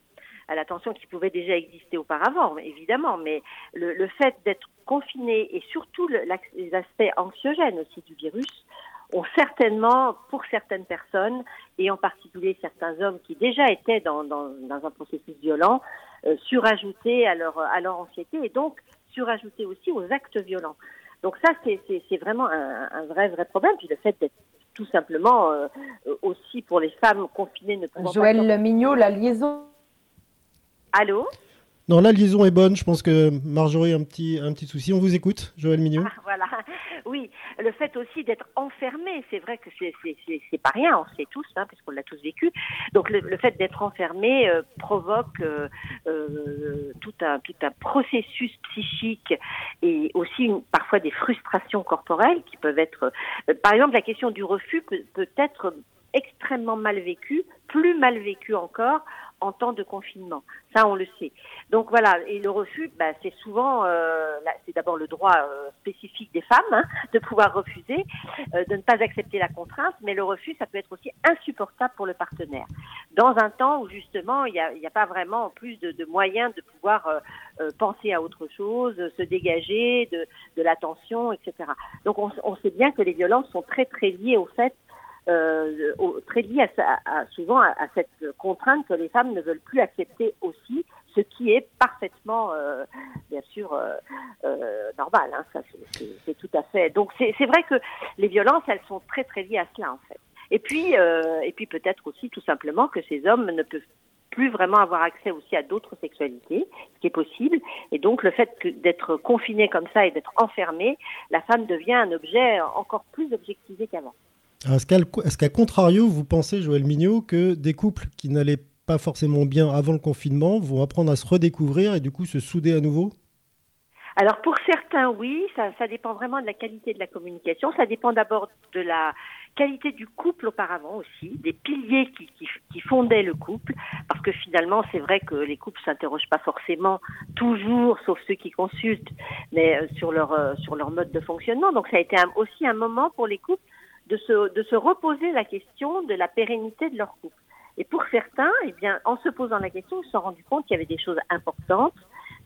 à la tension qui pouvait déjà exister auparavant, évidemment, mais le, fait d'être confiné et surtout le, les aspects anxiogènes aussi du virus ont certainement, pour certaines personnes, et en particulier certains hommes qui déjà étaient dans, dans, dans un processus violent, euh, surajouté à leur, à leur anxiété et donc surajouté aussi aux actes violents. Donc ça, c'est vraiment un, un, vrai, vrai problème. Puis le fait d'être tout simplement euh, aussi pour les femmes confinées ne pouvant Joël pas... Mignot, la liaison. Allô? Non, la liaison est bonne. Je pense que Marjorie a un petit, un petit souci. On vous écoute, Joël Mignot. Ah, voilà. <laughs> Oui, le fait aussi d'être enfermé, c'est vrai que c'est pas rien, on sait tous, hein, puisqu'on l'a tous vécu. Donc le, fait d'être enfermé euh, provoque euh, euh, tout, un, tout un processus psychique et aussi parfois des frustrations corporelles qui peuvent être... Par exemple, la question du refus peut, peut être extrêmement mal vécue, plus mal vécue encore en temps de confinement. Ça, on le sait. Donc voilà, et le refus, bah, c'est souvent, euh, c'est d'abord le droit euh, spécifique des femmes hein, de pouvoir refuser, euh, de ne pas accepter la contrainte, mais le refus, ça peut être aussi insupportable pour le partenaire. Dans un temps où justement, il n'y a, a, pas vraiment plus de, de moyens de pouvoir euh, euh, penser à autre chose, se dégager de, de l'attention, etc. Donc on, on sait bien que les violences sont très très liées au fait euh, très lié à, à, souvent à, à, cette contrainte que les femmes ne veulent plus accepter aussi, ce qui est parfaitement, euh, bien sûr, euh, euh normal. Hein, ça, c'est tout à fait. Donc c'est vrai que les violences, elles sont très très liées à cela en fait. Et puis, euh, et puis peut-être aussi tout simplement que ces hommes ne peuvent plus vraiment avoir accès aussi à d'autres sexualités, ce qui est possible. Et donc le fait d'être confiné comme ça et d'être enfermé, la femme devient un objet encore plus objectivé qu'avant. Est-ce qu'à contrario, vous pensez, Joël Mignot, que des couples qui n'allaient pas forcément bien avant le confinement vont apprendre à se redécouvrir et du coup se souder à nouveau? Alors pour certains, oui, ça, dépend vraiment de la qualité de la communication. Ça dépend d'abord de la qualité du couple auparavant aussi, des piliers qui, qui, qui fondaient le couple, parce que finalement, c'est vrai que les couples s'interrogent pas forcément toujours, sauf ceux qui consultent, mais euh, sur leur euh, sur leur mode de fonctionnement. Donc ça a été aussi un moment pour les couples de se, de se reposer la question de la pérennité de leur couple. Et pour certains, eh bien, en se posant la question, ils se sont rendus compte qu'il y avait des choses importantes,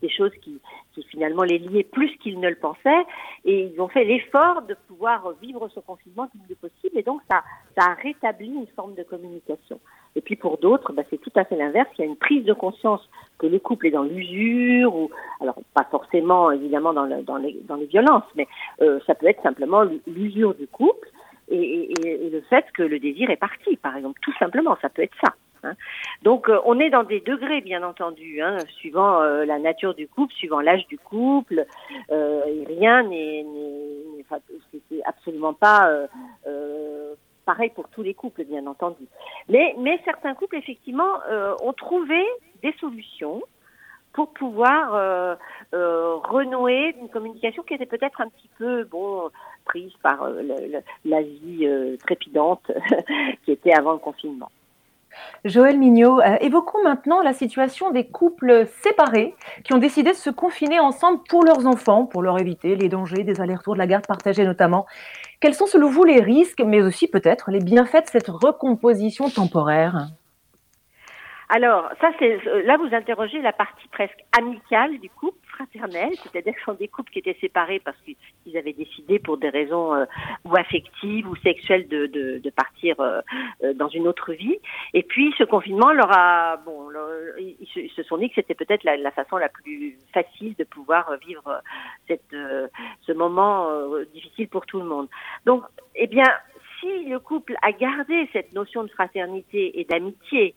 des choses qui, qui finalement les liaient plus qu'ils ne le pensaient, et ils ont fait l'effort de pouvoir vivre ce confinement le mieux possible, et donc ça, ça a rétabli une forme de communication. Et puis pour d'autres, bah, c'est tout à fait l'inverse. Il y a une prise de conscience que le couple est dans l'usure, ou alors pas forcément évidemment dans, dans, les, dans les violences, mais euh, ça peut être simplement l'usure du couple et, et, et, le fait que le désir est parti, par exemple, tout simplement, ça peut être ça. Hein. Donc euh, on est dans des degrés, bien entendu, hein, suivant euh, la nature du couple, suivant l'âge du couple, euh, rien n'est, c'est absolument pas euh, pareil pour tous les couples, bien entendu. Mais, mais certains couples, effectivement, ont trouvé des solutions pour pouvoir euh, euh, renouer une communication qui était peut-être un petit peu bon prise par euh, l'Asie euh, trépidante <laughs> qui était avant le confinement. Joël Mignot, évoquons maintenant la situation des couples séparés qui ont décidé de se confiner ensemble pour leurs enfants, pour leur éviter les dangers des allers-retours de la garde partagée notamment. Quels sont selon vous les risques, mais aussi peut-être les bienfaits de cette recomposition temporaire? Alors, ça, c'est là vous interrogez la partie presque amicale du couple fraternel, c'est-à-dire que ce sont des couples qui étaient séparés parce qu'ils avaient décidé pour des raisons euh, ou affectives ou sexuelles de, de, de partir euh, euh, dans une autre vie. Et puis, ce confinement leur a, bon, ils, se, sont dit que c'était peut-être la, façon la plus facile de pouvoir vivre cette, ce moment difficile pour tout le monde. Donc, eh bien, si le couple a gardé cette notion de fraternité et d'amitié,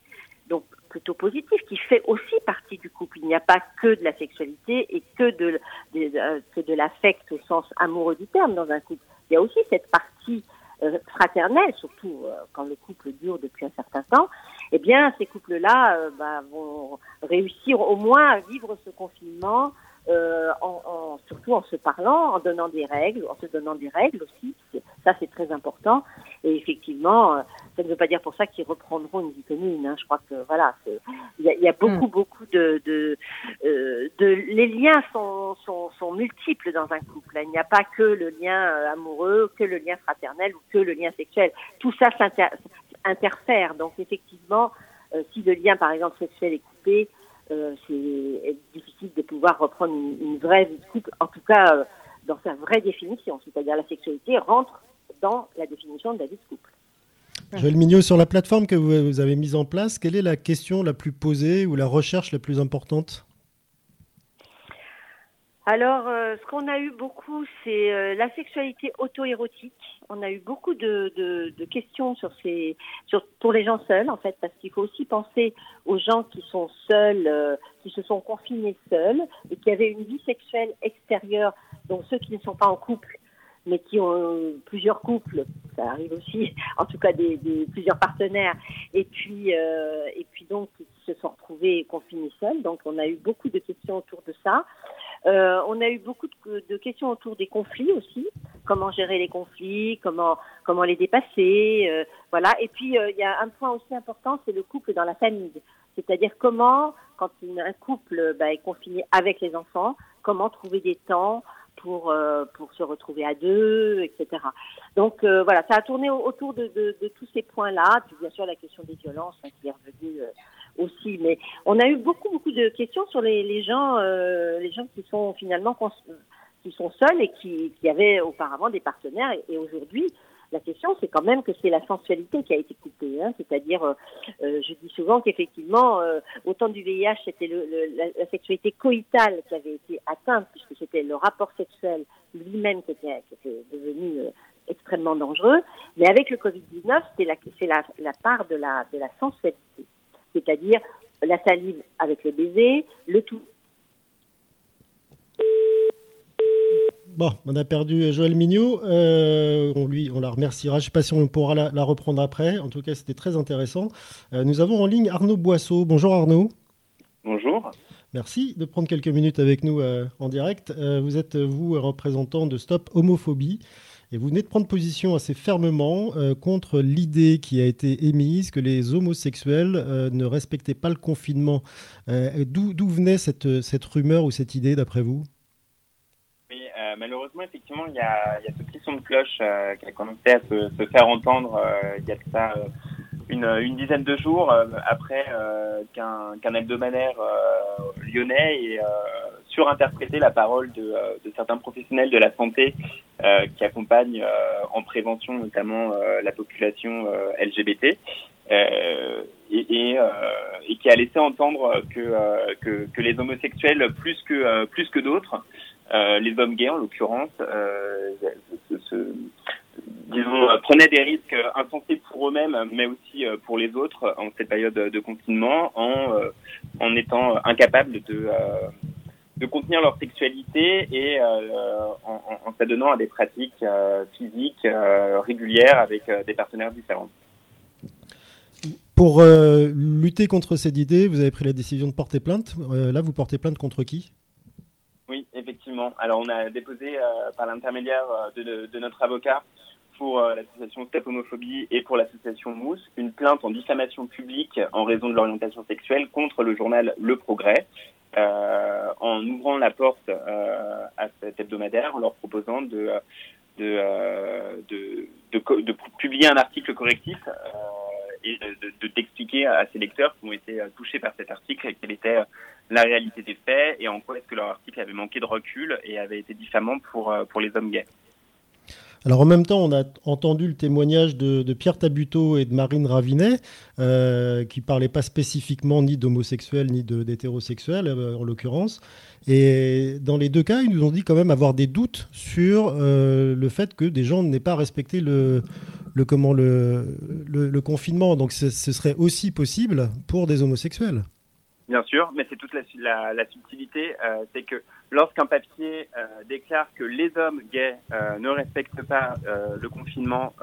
donc plutôt positif, qui fait aussi partie du couple. Il n'y a pas que de la sexualité et que de, euh, de l'affect au sens amoureux du terme dans un couple. Il y a aussi cette partie euh, fraternelle, surtout euh, quand le couple dure depuis un certain temps. Eh bien, ces couples-là bah, vont réussir au moins à vivre ce confinement euh, en, en, surtout en se parlant, en donnant des règles, en se donnant des règles aussi. Ça, c'est très important. Et effectivement, euh, ça ne veut pas dire pour ça qu'ils reprendront une vie commune. Hein. Je crois que voilà, il y a, y a, beaucoup, mm. beaucoup de, de, euh, de, les liens sont, sont, sont, multiples dans un couple. Il n'y a pas que le lien euh, amoureux, que le lien fraternel ou que le lien sexuel. Tout ça s'interfère. Donc effectivement, euh, si le lien, par exemple, sexuel est coupé, euh, c'est difficile de pouvoir reprendre une, vraie vie de couple, en tout cas euh, dans sa vraie définition, c'est-à-dire la sexualité rentre dans la définition de la vie de couple. Joël Mignot, sur la plateforme que vous avez mise en place, quelle est la question la plus posée ou la recherche la plus importante? Alors, euh, ce qu'on a eu beaucoup, c'est euh, la sexualité auto-érotique. On a eu beaucoup de, questions sur ces, pour les gens seuls, en fait, parce qu'il faut aussi penser aux gens qui sont seuls, euh, qui se sont confinés seuls et qui avaient une vie sexuelle extérieure, donc ceux qui ne sont pas en couple, mais qui ont plusieurs couples, ça arrive aussi, <laughs> en tout cas des plusieurs partenaires, et puis et puis donc qui se sont retrouvés confinés seuls. Donc on a eu beaucoup de questions autour de ça. Euh, on a eu beaucoup de, de, questions autour des conflits aussi, comment gérer les conflits, comment comment les dépasser, euh, voilà. Et puis euh, il y a un point aussi important, c'est le couple dans la famille, c'est-à-dire comment, quand un couple bah, est confiné avec les enfants, comment trouver des temps pour euh, pour se retrouver à deux, etc. Donc voilà, ça a tourné autour de, de, de tous ces points-là. Puis bien sûr la question des violences hein, qui est revenue aussi. Mais on a eu beaucoup beaucoup de questions sur les, gens, euh, les gens qui sont finalement qui sont seuls et qui, avaient auparavant des partenaires. Et, aujourd'hui, la question, c'est quand même que c'est la sensualité qui a été coupée. Hein. C'est-à-dire, euh, euh je dis souvent qu'effectivement, euh, au temps du VIH, c'était la, sexualité coïtale qui avait été atteinte, puisque c'était le rapport sexuel lui-même qui était, devenu extrêmement dangereux. Mais avec le Covid-19, c'est la, part de la sensualité c'est-à-dire la salive avec le baiser, le tout. Bon, on a perdu Joël Mignot. Euh, on, lui, on la remerciera. Je ne sais pas si on pourra la, la, reprendre après. En tout cas, c'était très intéressant. Euh, nous avons en ligne Arnaud Boisseau. Bonjour Arnaud. Bonjour. Merci de prendre quelques minutes avec nous euh, en direct. Euh, vous êtes, vous, représentant de Stop Homophobie. Et vous venez de prendre position assez fermement euh, contre l'idée qui a été émise que les homosexuels euh, ne respectaient pas le confinement. Euh, D'où venait cette, cette, rumeur ou cette idée d'après vous? Malheureusement, effectivement, il y a, ce petit son de cloche qui a commencé à se, faire entendre il y a ça une, dizaine de jours après qu'un qu hebdomadaire lyonnais ait surinterprété la parole de, de, certains professionnels de la santé qui accompagne euh, en prévention notamment euh, la population LGBT. Et, et, et, qui a laissé entendre que, que, que, les homosexuels, plus que, plus que d'autres, les hommes gays en l'occurrence, disons, prenaient des risques insensés pour eux-mêmes, mais aussi pour les autres en cette période de confinement, en, en étant incapables de, de contenir leur sexualité et euh, en, en s'adonnant à des pratiques euh, physiques euh, régulières avec des partenaires différents. Pour lutter contre cette idée, vous avez pris la décision de porter plainte. là, vous portez plainte contre qui? Oui, effectivement. Alors, on a déposé par l'intermédiaire de, de, de, notre avocat pour l'association Step Homophobie et pour l'association Mousse une plainte en diffamation publique en raison de l'orientation sexuelle contre le journal Le Progrès. en ouvrant la porte à cet hebdomadaire, en leur proposant de, publier un article correctif et de d'expliquer à ces lecteurs qui ont été touchés par cet article quelle était la réalité des faits et en quoi est-ce que leur article avait manqué de recul et avait été diffamant pour les hommes gays. Alors en même temps, on a entendu le témoignage de, Pierre Tabuteau et de Marine Ravinet, euh, qui parlaient pas spécifiquement ni d'homosexuels ni d'hétérosexuels euh, en l'occurrence. Et dans les deux cas, ils nous ont dit quand même avoir des doutes sur euh, le fait que des gens n'aient pas respecté le, confinement. Donc ce, serait aussi possible pour des homosexuels. Bien sûr, mais c'est toute la, la, subtilité, euh, c'est que lorsqu'un papier euh, déclare que les hommes gays euh, ne respectent pas le confinement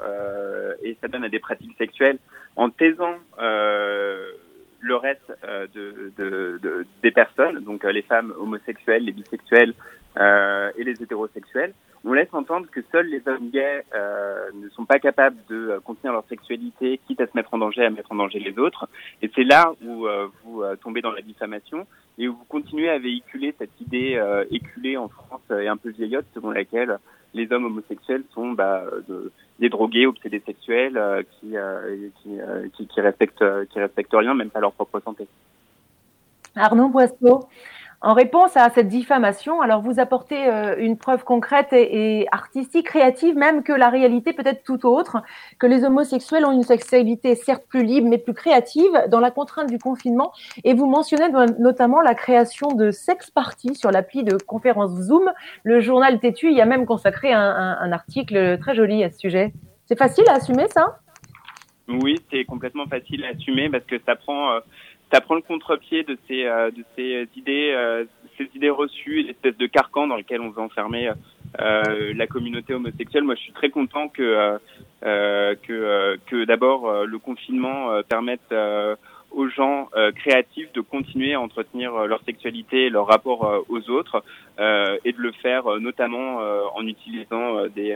et ça donne à des pratiques sexuelles, en taisant le reste de, de, de, des personnes, donc les femmes homosexuelles, les bisexuels et les hétérosexuels, on laisse entendre que seuls les hommes gays euh, ne sont pas capables de euh, contenir leur sexualité, quitte à se mettre en danger, à mettre en danger les autres. Et c'est là où euh, vous tombez dans la diffamation et où vous continuez à véhiculer cette idée éculée en France et un peu vieillotte selon laquelle les hommes homosexuels sont bah, de, des drogués, obsédés sexuels, qui, qui, qui, qui, respectent, qui respectent rien, même pas leur propre santé. Arnaud Boisseau, en réponse à cette diffamation, alors vous apportez euh, une preuve concrète et, artistique, créative même que la réalité peut être tout autre, que les homosexuels ont une sexualité certes plus libre mais plus créative dans la contrainte du confinement. Et vous mentionnez notamment la création de sex parties sur l'appli de conférence Zoom. Le journal Tétu y a même consacré un, article très joli à ce sujet. C'est facile à assumer ça? Oui, c'est complètement facile à assumer parce que ça prend... Euh, ça prend le contre-pied de ces euh, de ces idées euh, ces idées reçues, l'espèce de carcan dans lequel on veut enfermer euh, la communauté homosexuelle. Moi, je suis très content que que que d'abord le confinement permette aux gens créatifs de continuer à entretenir leur sexualité, leur rapport aux autres, et de le faire notamment en utilisant des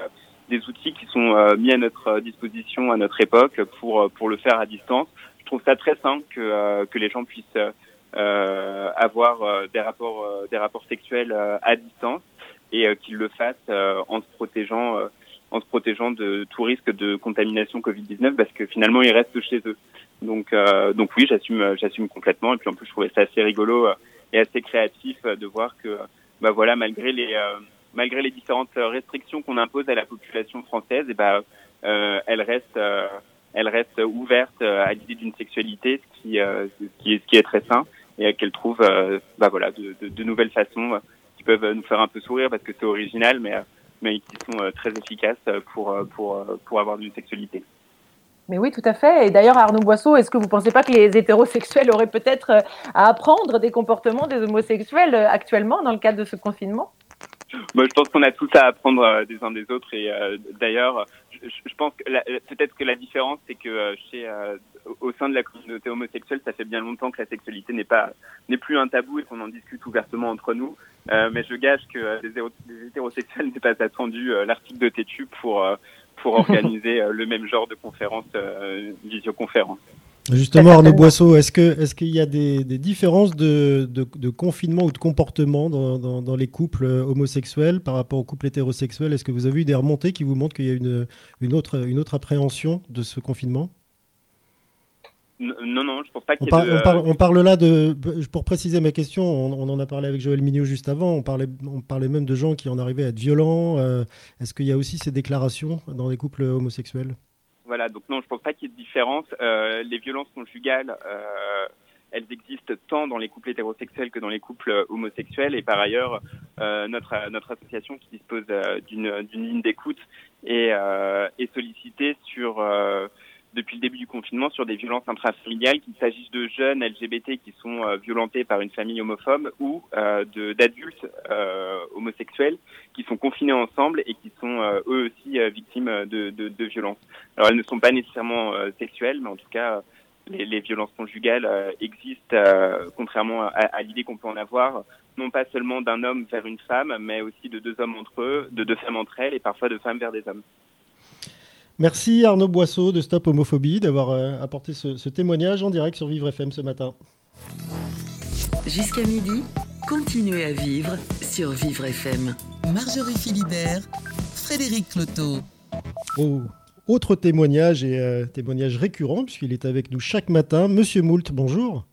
des outils qui sont mis à notre disposition à notre époque pour pour le faire à distance trouve ça très sain que, euh, que les gens puissent euh, avoir euh, des rapports des rapports sexuels à distance et qu'ils le fassent en se protégeant en se protégeant de tout risque de contamination Covid-19 parce que finalement ils restent chez eux. Donc donc oui, j'assume j'assume complètement et puis en plus je trouvais ça assez rigolo et assez créatif de voir que bah voilà malgré les malgré les différentes restrictions qu'on impose à la population française et bah elle reste elle reste ouverte euh, à l'idée d'une sexualité, ce qui, euh, qui, est, très sain, et qu'elle trouve euh, bah voilà, de, nouvelles façons qui peuvent nous faire un peu sourire parce que c'est original, mais, mais qui sont très efficaces pour, pour, pour avoir une sexualité. Mais oui, tout à fait. Et d'ailleurs, Arnaud Boisseau, est-ce que vous ne pensez pas que les hétérosexuels auraient peut-être à apprendre des comportements des homosexuels actuellement dans le cadre de ce confinement? Moi, je pense qu'on a tous à apprendre des uns des autres. Et d'ailleurs, je, pense que peut-être que la différence, c'est que euh, chez, euh, au sein de la communauté homosexuelle, ça fait bien longtemps que la sexualité n'est pas n'est plus un tabou et qu'on en discute ouvertement entre nous. Euh, mais je gage que les, hétérosexuels n'aient pas attendu l'article de Tétu pour pour <laughs> organiser le même genre de conférence, visioconférence. Justement, Arnaud Boisseau, est-ce que est-ce qu'il y a des, des différences de, de, de, confinement ou de comportement dans, dans, dans, les couples homosexuels par rapport aux couples hétérosexuels? Est-ce que vous avez eu des remontées qui vous montrent qu'il y a une, une, autre, une autre appréhension de ce confinement? Non, non, je pense pas qu'il y ait de... on, parle, on, parle, là de. Pour préciser ma question, on, on, en a parlé avec Joël Mignot juste avant. On parlait, on parlait même de gens qui en arrivaient à être violents. Euh, est-ce qu'il y a aussi ces déclarations dans les couples homosexuels? Voilà, donc non, je pense pas qu'il y ait de différence. Euh, les violences conjugales, euh, elles existent tant dans les couples hétérosexuels que dans les couples homosexuels. Et par ailleurs, euh, notre association qui dispose d'une ligne d'écoute est sollicitée sur depuis le début du confinement sur des violences intrafamiliales, qu'il s'agisse de jeunes LGBT qui sont euh, violentés par une famille homophobe ou euh, d'adultes euh, homosexuels qui sont confinés ensemble et qui sont eux aussi victimes de, violences. Alors elles ne sont pas nécessairement sexuelles, mais en tout cas les, violences conjugales existent, contrairement à l'idée qu'on peut en avoir, non pas seulement d'un homme vers une femme, mais aussi de deux hommes entre eux, de deux femmes entre elles et parfois de femmes vers des hommes. Merci Arnaud Boisseau de Stop Homophobie d'avoir apporté ce, ce témoignage en direct sur Vivre FM ce matin. Jusqu'à midi, continuez à vivre sur Vivre FM. Marjorie Philibert, Frédéric Cloteau. Oh, autre témoignage et euh, témoignage récurrent puisqu'il est avec nous chaque matin. Monsieur Moult, bonjour.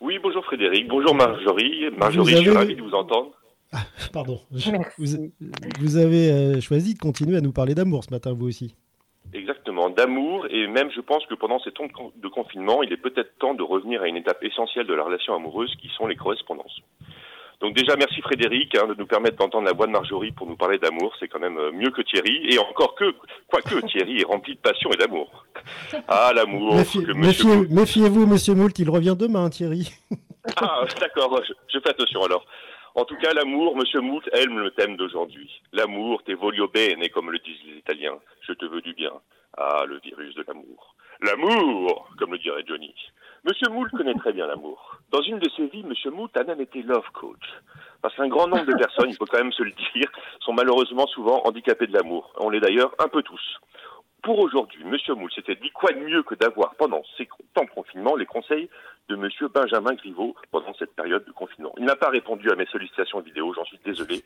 Oui, bonjour Frédéric. Bonjour Marjorie. Marjorie, je suis ravi de vous entendre. Ah, pardon. Vous, vous, avez euh, choisi de continuer à nous parler d'amour ce matin, vous aussi. D'amour, et même je pense que pendant ces temps de confinement, il est peut-être temps de revenir à une étape essentielle de la relation amoureuse qui sont les correspondances. Donc déjà, merci Frédéric hein, de nous permettre d'entendre la voix de Marjorie pour nous parler d'amour. C'est quand même euh, mieux que Thierry. Et encore que, quoique <laughs> Thierry est rempli de passion et d'amour. Ah, l'amour. Méfiez-vous, monsieur Moult, il revient demain, Thierry. ah, d'accord, je, je, fais attention alors. En tout cas, l'amour, monsieur Moult aime le thème d'aujourd'hui. L'amour, te voglio bene, comme le disent les Italiens. Je te veux du bien. Ah, le virus de l'amour. L'amour, comme le dirait Johnny. Monsieur Moult connaît très bien l'amour. Dans une de ses vies, Monsieur Moult a même été love coach. Parce qu'un grand nombre de personnes, il faut quand même se le dire, sont malheureusement souvent handicapées de l'amour. On l'est d'ailleurs un peu tous. Pour aujourd'hui, Monsieur Moult s'était dit quoi de mieux que d'avoir pendant ces temps de confinement les conseils de Monsieur Benjamin Griveaux pendant cette période de confinement. Il n'a pas répondu à mes sollicitations vidéo, j'en suis désolé.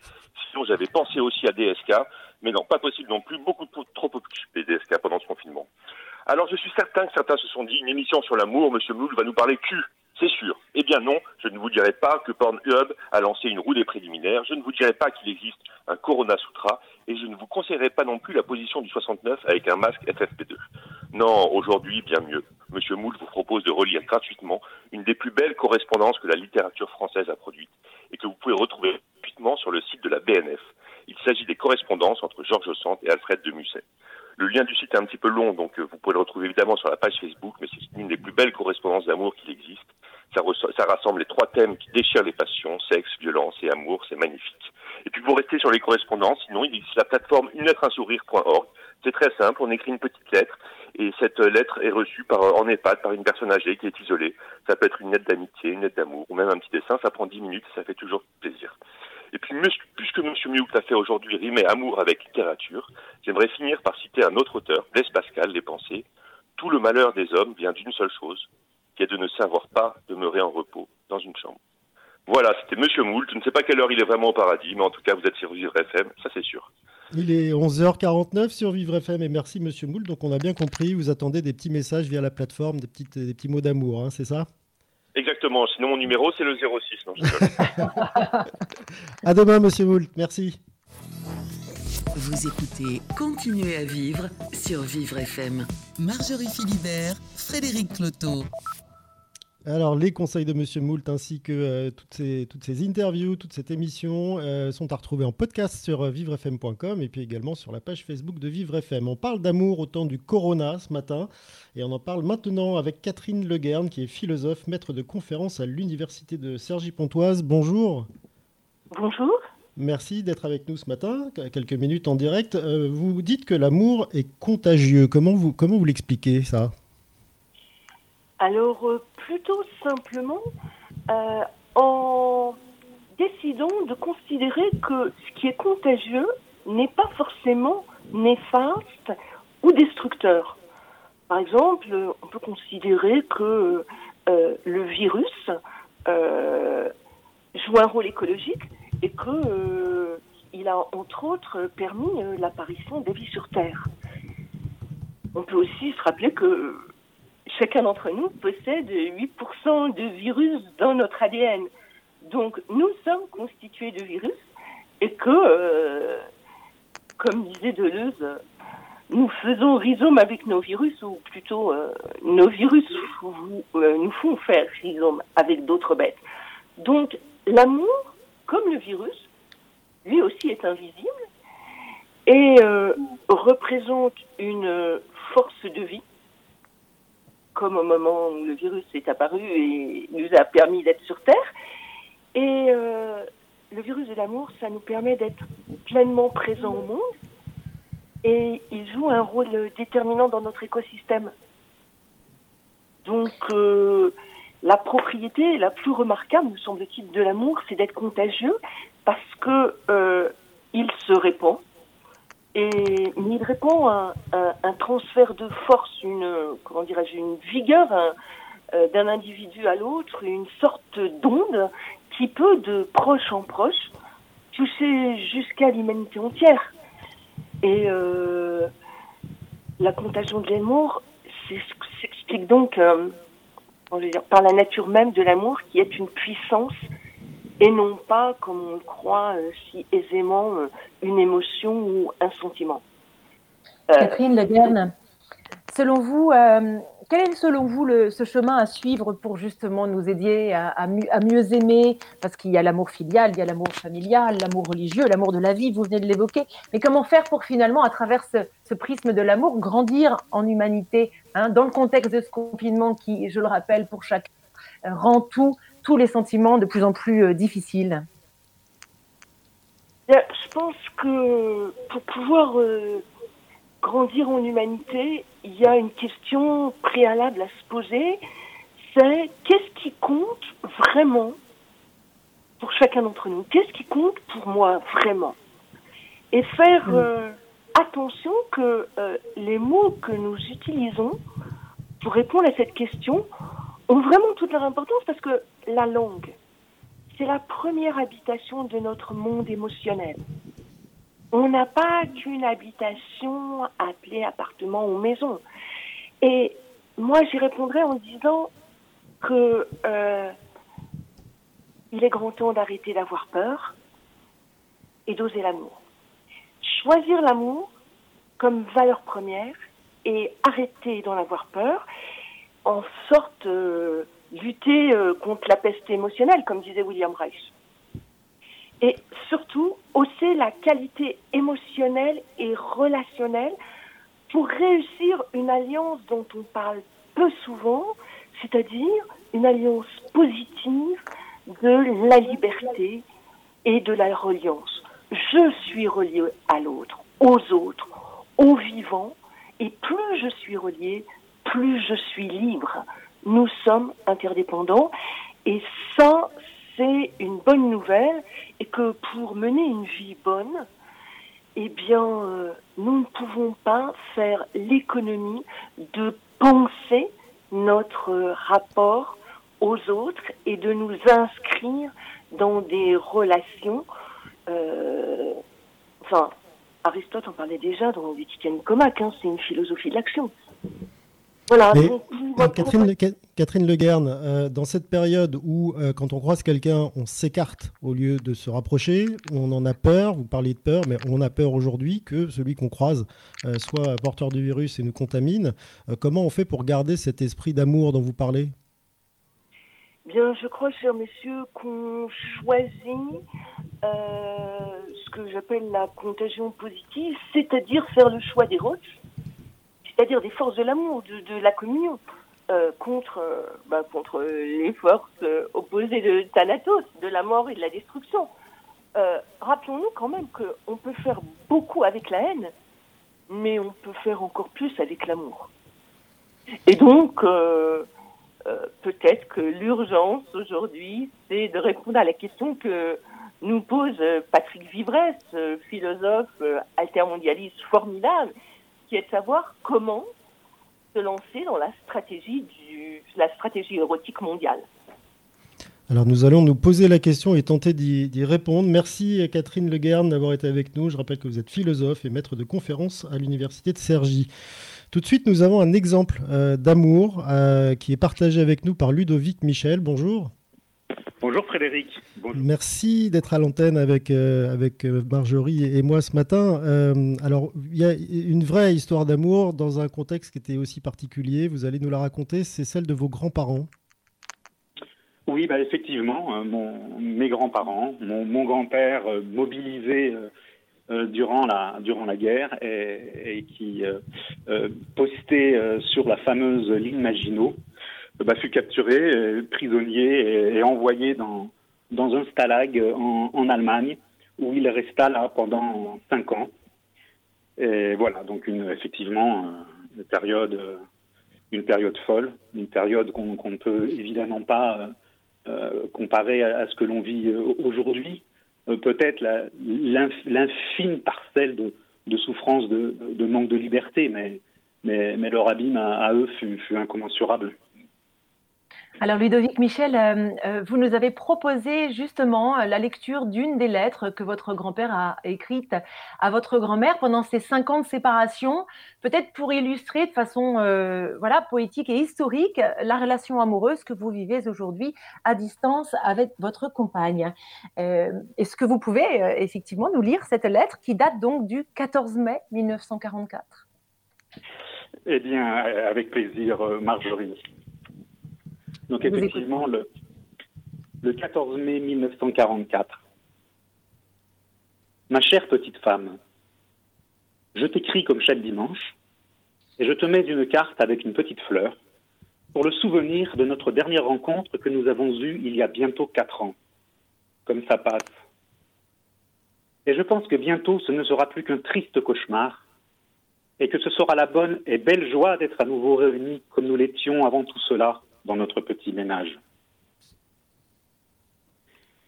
Sinon, j'avais pensé aussi à DSK, mais non, pas possible non plus, beaucoup trop occupé DSK pendant ce confinement. Alors je suis certain que certains se sont dit une émission sur l'amour, Monsieur Moule va nous parler cul. C'est sûr. Eh bien non, je ne vous dirai pas que Pornhub a lancé une roue des préliminaires, je ne vous dirai pas qu'il existe un Corona Sutra, et je ne vous conseillerai pas non plus la position du 69 avec un masque FFP2. Non, aujourd'hui, bien mieux. Monsieur Moule vous propose de relire gratuitement une des plus belles correspondances que la littérature française a produites, et que vous pouvez retrouver gratuitement sur le site de la BNF. Il s'agit des correspondances entre Georges Sand et Alfred de Musset. Le lien du site est un petit peu long, donc euh, vous pouvez le retrouver évidemment sur la page Facebook, mais c'est une des plus belles correspondances d'amour qu'il existe. Ça, rassemble les trois thèmes qui déchirent les passions, sexe, violence et amour, c'est magnifique. Et puis pour rester sur les correspondances, sinon il existe la plateforme une lettre un sourire.org. C'est très simple, on écrit une petite lettre et cette lettre est reçue par, en EHPAD par une personne âgée qui est isolée. Ça peut être une lettre d'amitié, une lettre d'amour ou même un petit dessin, ça prend 10 minutes et ça fait toujours plaisir. Et puis, puisque M. Miouk a fait aujourd'hui rimer amour avec littérature, j'aimerais finir par citer un autre auteur, Blaise Pascal, Les Pensées. Tout le malheur des hommes vient d'une seule chose, qui est de ne savoir pas demeurer en repos dans une chambre. Voilà, c'était Monsieur Moult. Je ne sais pas quelle heure il est vraiment au paradis, mais en tout cas, vous êtes sur Vivre FM, ça c'est sûr. Il est 11h49 sur Vivre FM et merci Monsieur Moult. Donc on a bien compris, vous attendez des petits messages via la plateforme, des, petites, des petits mots d'amour, hein, c'est ça? Exactement. Sinon, mon numéro, c'est le 06. Non, <laughs> à demain, monsieur Moult. Merci. Vous écoutez Continuez à vivre sur Vivre FM. Marjorie Philibert, Frédéric Cloteau. Alors, les conseils de Monsieur Moult ainsi que euh, toutes, ces, toutes ces interviews, toute cette émission euh, sont à retrouver en podcast sur euh, vivrefm.com et puis également sur la page Facebook de Vivre FM. On parle d'amour au temps du Corona ce matin et on en parle maintenant avec Catherine Leguerne qui est philosophe, maître de conférence à l'Université de Cergy-Pontoise. Bonjour. Bonjour. Merci d'être avec nous ce matin, quelques minutes en direct. vous dites que l'amour est contagieux. Comment vous, comment vous l'expliquez ça? Alors, euh, plutôt simplement, euh, en décidant de considérer que ce qui est contagieux n'est pas forcément néfaste ou destructeur. Par exemple, on peut considérer que euh, le virus joue un rôle écologique et que il a entre autres permis l'apparition des vies sur Terre. On peut aussi se rappeler que chacun d'entre nous possède 8% de virus dans notre ADN. Donc nous sommes constitués de virus et que, euh, comme disait Deleuze, nous faisons rhizome avec nos virus, ou plutôt euh, nos virus euh, nous font faire rhizome avec d'autres bêtes. Donc l'amour, comme le virus, lui aussi est invisible et représente une force de vie comme au moment où le virus est apparu et nous a permis d'être sur Terre. Et euh, le virus de l'amour, ça nous permet d'être pleinement présents au monde et il joue un rôle déterminant dans notre écosystème. Donc, euh, la propriété la plus remarquable, me semble-t-il, de l'amour, c'est d'être contagieux parce que euh, il se répand Et, il répond un- transfert de force, une, comment dirais-je, une vigueur euh, d'un individu à l'autre, une sorte d'onde qui peut, de proche en proche, toucher jusqu'à l'humanité entière. Et euh, la contagion de l'amour s'explique donc euh, comment je veux par la nature même de l'amour qui est une puissance et non pas, comme on le croit euh, si aisément, euh, une émotion ou un sentiment. Euh, Catherine Leguerne, selon vous, quel est selon vous ce chemin à suivre pour justement nous aider à, mieux, aimer Parce qu'il y a l'amour filial, il y a l'amour familial, l'amour religieux, l'amour de la vie, vous venez de l'évoquer. Mais comment faire pour finalement, à travers ce, prisme de l'amour, grandir en humanité hein, dans le contexte de ce confinement qui, je le rappelle, pour chacun, rend tous les sentiments de plus en plus euh, difficiles? Je pense que pour pouvoir euh, grandir en humanité, il y a une question préalable à se poser, c'est qu'est-ce qui compte vraiment pour chacun d'entre nous? Qu'est-ce qui compte pour moi vraiment? Et faire euh, attention que euh, les mots que nous utilisons pour répondre à cette question ont vraiment toute leur importance parce que la langue, c'est la première habitation de notre monde émotionnel. On n'a pas qu'une habitation appelée appartement ou maison. Et moi, j'y répondrais en disant que euh, il est grand temps d'arrêter d'avoir peur et d'oser l'amour. Choisir l'amour comme valeur première et arrêter d'en avoir peur, en sorte euh, lutter euh, contre la peste émotionnelle, comme disait William Reich. Et surtout, hausser la qualité émotionnelle et relationnelle pour réussir une alliance dont on parle peu souvent, c'est-à-dire une alliance positive de la liberté et de la reliance. Je suis relié à l'autre, aux autres, aux vivants, et plus je suis relié, plus je suis libre. Nous sommes interdépendants, et ça, une bonne nouvelle, et que pour mener une vie bonne, eh bien, euh, nous ne pouvons pas faire l'économie de penser notre rapport aux autres et de nous inscrire dans des relations. euh, enfin, Aristote en parlait déjà dans l'éthique Nicomaque, hein, c'est une philosophie de l'action. Voilà. Mais, donc, Catherine, Le- Leguerne, euh, dans cette période où, euh, quand on croise quelqu'un, on s'écarte au lieu de se rapprocher, on en a peur, vous parlez de peur, mais on a peur aujourd'hui que celui qu'on croise euh, soit porteur du virus et nous contamine. Comment on fait pour garder cet esprit d'amour dont vous parlez? Bien, je crois, chers messieurs, qu'on choisit ce que j'appelle la contagion positive, c'est-à-dire faire le choix des roches, c'est-à-dire des forces de l'amour, de, la communion, euh, contre, euh, bah, contre les forces euh, opposées de Thanatos, de la mort et de la destruction. Rappelons-nous quand même qu'on peut faire beaucoup avec la haine, mais on peut faire encore plus avec l'amour. Et donc, peut-être que l'urgence aujourd'hui, c'est de répondre à la question que nous pose Patrick Vivresse, philosophe altermondialiste formidable, qui est de savoir comment se lancer dans la stratégie du, la stratégie érotique mondiale. Alors nous allons nous poser la question et tenter d'y répondre. Merci Catherine Leguerne d'avoir été avec nous. Je rappelle que vous êtes philosophe et maître de conférences à l'université de Cergy. Tout de suite, nous avons un exemple euh, d'amour euh, qui est partagé avec nous par Ludovic Michel. Bonjour. Bonjour Frédéric. Bonjour. Merci d'être à l'antenne avec, euh, avec euh, Marjorie et moi ce matin. Euh, alors, il y a une vraie histoire d'amour dans un contexte qui était aussi particulier. Vous allez nous la raconter. C'est celle de vos grands-parents. Oui, bah effectivement, euh, mon, mes grands-parents, mon, mon grand-père mobilisé durant la durant la guerre et, et qui euh, postait sur la fameuse ligne Maginot, bah, fut capturé, euh, prisonnier et, envoyé dans dans un stalag en, en Allemagne où il resta là pendant cinq ans. Et voilà, donc une, effectivement euh, une période euh, une période folle, une période qu'on qu'on ne peut évidemment pas euh, euh, comparer à, à ce que l'on vit euh, aujourd'hui. Euh, Peut-être l'infime parcelle de, de souffrance, de, de, manque de liberté, mais, mais, mais leur abîme à, eux fut, fut incommensurable. Alors Ludovic Michel, euh, euh, vous nous avez proposé justement la lecture d'une des lettres que votre grand-père a écrites à votre grand-mère pendant ces cinq ans de séparation, peut-être pour illustrer de façon euh, voilà poétique et historique la relation amoureuse que vous vivez aujourd'hui à distance avec votre compagne. Est-ce que vous pouvez effectivement nous lire cette lettre qui date donc du 14 mai 1944 Eh bien, avec plaisir, Marjorie. Donc effectivement, le, le 14 mai 1944. Ma chère petite femme, je t'écris comme chaque dimanche et je te mets une carte avec une petite fleur pour le souvenir de notre dernière rencontre que nous avons eue il y a bientôt quatre ans. Comme ça passe. Et je pense que bientôt ce ne sera plus qu'un triste cauchemar et que ce sera la bonne et belle joie d'être à nouveau réunis comme nous l'étions avant tout cela dans notre petit ménage.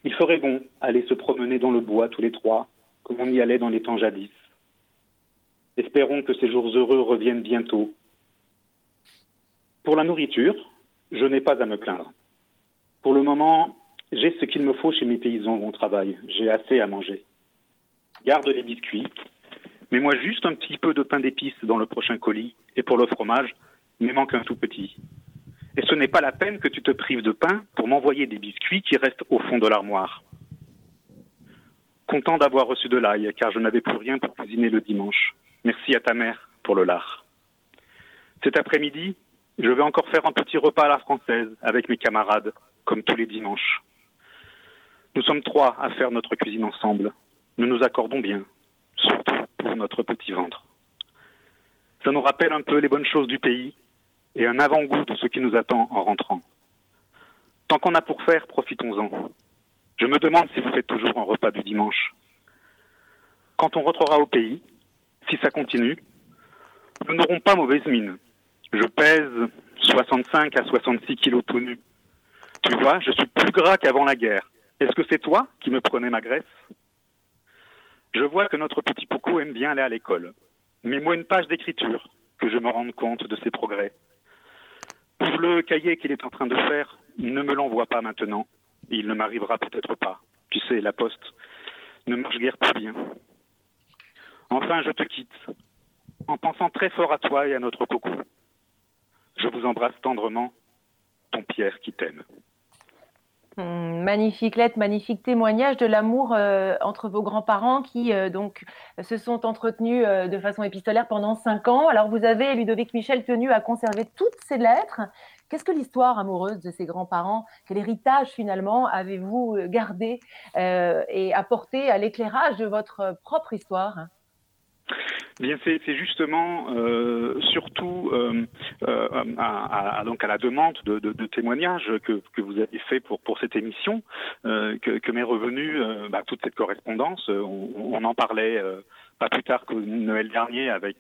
Il ferait bon aller se promener dans le bois tous les trois, comme on y allait dans les temps jadis. Espérons que ces jours heureux reviennent bientôt. Pour la nourriture, je n'ai pas à me plaindre. Pour le moment, j'ai ce qu'il me faut chez mes paysans au travail. J'ai assez à manger. Garde les biscuits. Mets-moi juste un petit peu de pain d'épices dans le prochain colis. Et pour le fromage, il me manque un tout petit. Et ce n'est pas la peine que tu te prives de pain pour m'envoyer des biscuits qui restent au fond de l'armoire. Content d'avoir reçu de l'ail, car je n'avais plus rien pour cuisiner le dimanche. Merci à ta mère pour le lard. Cet après-midi, je vais encore faire un petit repas à la française avec mes camarades, comme tous les dimanches. Nous sommes trois à faire notre cuisine ensemble. Nous nous accordons bien, surtout pour notre petit ventre. Ça nous rappelle un peu les bonnes choses du pays et un avant-goût de ce qui nous attend en rentrant. Tant qu'on a pour faire, profitons-en. Je me demande si vous faites toujours un repas du dimanche. Quand on rentrera au pays, si ça continue, nous n'aurons pas mauvaise mine. Je pèse 65 à 66 kilos tout nu. Tu vois, je suis plus gras qu'avant la guerre. Est-ce que c'est toi qui me prenais ma graisse? Je vois que notre petit Poco aime bien aller à l'école. Mets-moi une page d'écriture, que je me rende compte de ses progrès. Le cahier qu'il est en train de faire, ne me l'envoie pas maintenant. Il ne m'arrivera peut-être pas. Tu sais, la poste ne marche guère pas bien. Enfin, je te quitte, en pensant très fort à toi et à notre coco. Je vous embrasse tendrement, ton Pierre qui t'aime. Hmm, magnifique lettre, magnifique témoignage de l'amour euh, entre vos grands-parents qui euh, donc se sont entretenus euh, de façon épistolaire pendant cinq ans. Alors vous avez, Ludovic Michel, tenu à conserver toutes ces lettres. Qu'est-ce que l'histoire amoureuse de ces grands-parents, quel héritage finalement avez-vous gardé et apporté à l'éclairage de votre propre histoire? Bien, c'est justement euh, surtout euh, euh, à, donc à la demande de, témoignages que, que, vous avez fait pour pour cette émission que, que m'est revenue bah, toute cette correspondance. On, en parlait pas plus tard que Noël dernier avec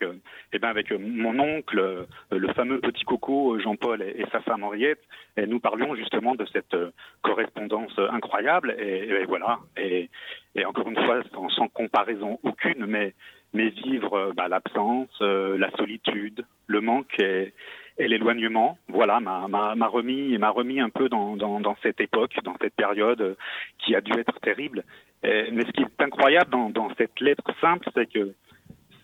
eh ben avec mon oncle, le fameux petit coco Jean-Paul et, sa femme Henriette, et nous parlions justement de cette correspondance incroyable. Et, voilà. Et, encore une fois sans comparaison aucune, mais mais vivre euh, bah, l'absence, euh, la solitude, le manque et, et l'éloignement. Voilà, m'a, remis m'a remis un peu dans, dans, dans, cette époque, dans cette période euh, qui a dû être terrible. Mais ce qui est incroyable dans, dans cette lettre simple, c'est que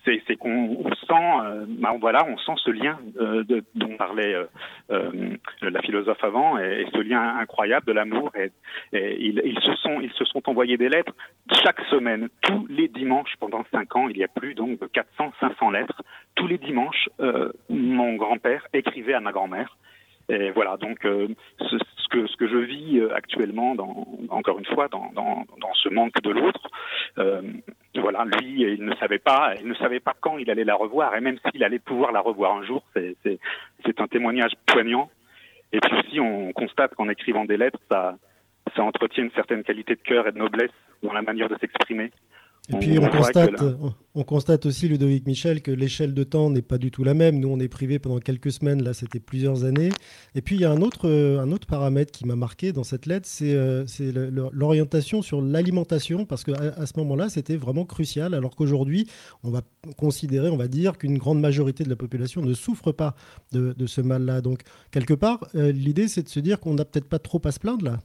c'est qu'on sent, euh, bah, voilà, on sent ce lien euh, de, dont parlait euh, euh, la philosophe avant, et, et, ce lien incroyable de l'amour. Et, et ils, ils, se sont, ils se sont envoyés des lettres chaque semaine, tous les dimanches pendant cinq ans. Il y a plus donc de 400, 500 lettres. Tous les dimanches, euh, mon grand-père écrivait à ma grand-mère. Et voilà, donc euh, ce, ce, que, ce que je vis actuellement, dans, encore une fois, dans, dans, dans ce manque de l'autre, euh, voilà, lui, il ne savait pas, il ne savait pas quand il allait la revoir, et même s'il allait pouvoir la revoir un jour, c'est un témoignage poignant. Et puis aussi, on constate qu'en écrivant des lettres, ça, ça entretient une certaine qualité de cœur et de noblesse dans la manière de s'exprimer. Et puis on, constate, on constate aussi, Ludovic Michel, que l'échelle de temps n'est pas du tout la même. Nous, on est privé pendant quelques semaines, là, c'était plusieurs années. Et puis il y a un autre, euh, un autre paramètre qui m'a marqué dans cette lettre, c'est euh, l'orientation sur l'alimentation, parce qu'à à ce moment-là, c'était vraiment crucial, alors qu'aujourd'hui, on va considérer, on va dire qu'une grande majorité de la population ne souffre pas de, ce mal-là. Donc, quelque part, euh, l'idée, c'est de se dire qu'on n'a peut-être pas trop à se plaindre là.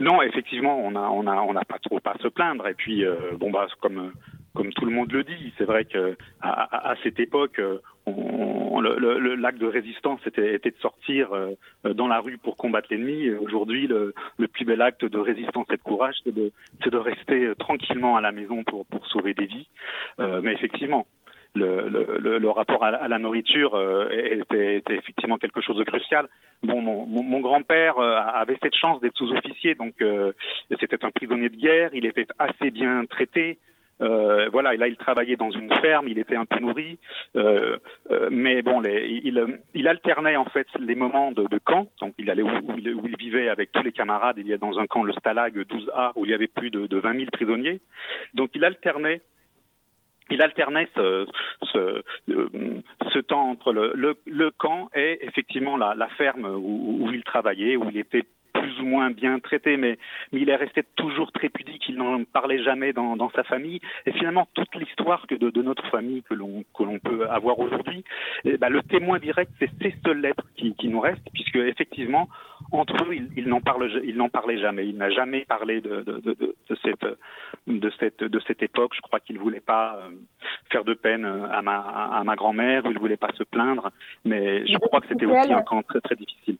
Non, effectivement, on n'a on a, on a pas trop à se plaindre. Et puis, euh, bon, bah, comme, comme tout le monde le dit, c'est vrai que à, à, cette époque, on, le, l'acte de résistance était, était, de sortir euh, dans la rue pour combattre l'ennemi. Aujourd'hui, le, le, plus bel acte de résistance et de courage, c'est de, de, rester tranquillement à la maison pour, sauver des vies. Euh, mais effectivement, le, rapport à, la nourriture euh, était, effectivement quelque chose de crucial. Bon, mon, grand-père euh, avait cette chance d'être sous-officier, donc euh, c'était un prisonnier de guerre. Il était assez bien traité. Voilà, et là il travaillait dans une ferme, il était un peu nourri, mais bon, il, alternait en fait les moments de, camp. Donc il allait où, il, où, il, vivait avec tous les camarades. Il y a dans un camp le Stalag 12A où il y avait plus de, de 20 000 prisonniers. Donc il alternait il alternait ce, ce, euh, ce temps entre le, le, le, camp et effectivement la, la ferme où, où, il travaillait, où il était plus ou moins bien traité, mais, mais il est resté toujours très pudique, il n'en parlait jamais dans, dans, sa famille. Et finalement, toute l'histoire que de, de, notre famille que l'on que l'on peut avoir aujourd'hui, ben, le témoin direct, c'est ces seules lettres qui, qui, nous restent, puisque effectivement, entre eux, il, il n'en parle, il n'en parlait jamais. Il n'a jamais parlé de, de, de, de, cette de cette de cette époque. Je crois qu'il voulait pas euh, faire de peine à ma à ma grand-mère, il voulait pas se plaindre, mais je crois que c'était aussi un camp très très difficile.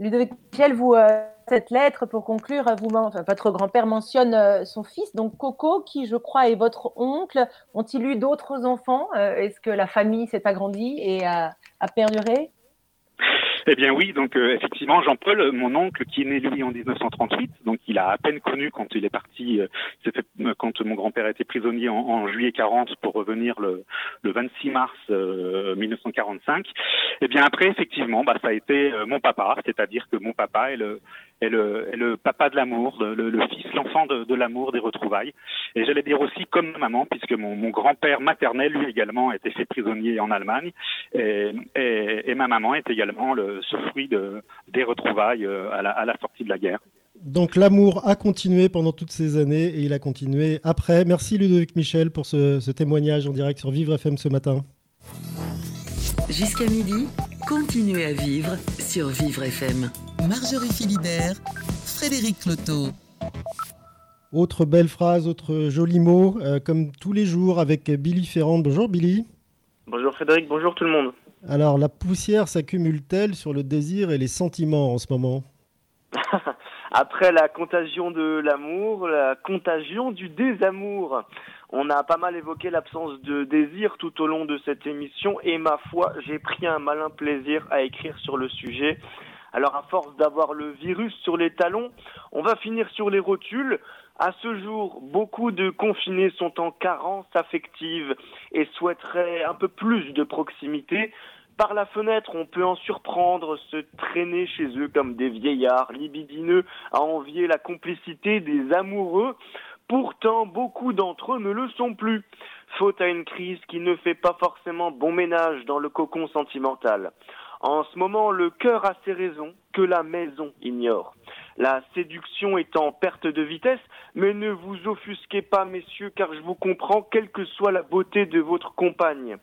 Ludovic Michel, vous, euh, cette lettre, pour conclure, vous, votre grand-père mentionne euh, son fils, donc Coco, qui, je crois, est votre oncle. Ont-ils eu d'autres enfants? Euh, Est-ce que la famille s'est agrandie et a perduré? Eh bien oui, donc euh, effectivement, Jean-Paul, mon oncle, qui est né lui en 1938, donc il a à peine connu quand il est parti, euh, euh, quand mon grand-père était prisonnier en, en, juillet 40 pour revenir le, le 26 mars 1945. Eh bien après, effectivement, bah, ça a été mon papa, c'est-à-dire que mon papa est le, est le, est le papa de l'amour, le, fils, l'enfant de, l'amour, des retrouvailles. Et j'allais dire aussi comme maman, puisque mon, grand-père maternel, lui également, a été fait prisonnier en Allemagne, et, ma maman est également le ce fruit de, des retrouvailles euh, à la, sortie de la guerre. Donc l'amour a continué pendant toutes ces années et il a continué après. Merci Ludovic Michel pour ce témoignage en direct sur Vivre FM ce matin. Jusqu'à midi, continuez à vivre sur Vivre FM. Marjorie Philibert, Frédéric Cloteau. Autre belle phrase, autre joli mot, euh, comme tous les jours avec Billy Ferrand. Bonjour Billy. Bonjour Frédéric, bonjour tout le monde. Alors, la poussière s'accumule-t-elle sur le désir et les sentiments en ce moment? <laughs> Après la contagion de l'amour, la contagion du désamour. On a pas mal évoqué l'absence de désir tout au long de cette émission et ma foi, j'ai pris un malin plaisir à écrire sur le sujet. Alors à force d'avoir le virus sur les talons, on va finir sur les rotules. À ce jour, beaucoup de confinés sont en carence affective et souhaiteraient un peu plus de proximité. Par la fenêtre, on peut en surprendre, se traîner chez eux comme des vieillards libidineux à envier la complicité des amoureux. Pourtant, beaucoup d'entre eux ne le sont plus, faute à une crise qui ne fait pas forcément bon ménage dans le cocon sentimental. En ce moment, le cœur a ses raisons que la maison ignore. La séduction est en perte de vitesse, mais ne vous offusquez pas, messieurs, car je vous comprends, quelle que soit la beauté de votre compagne.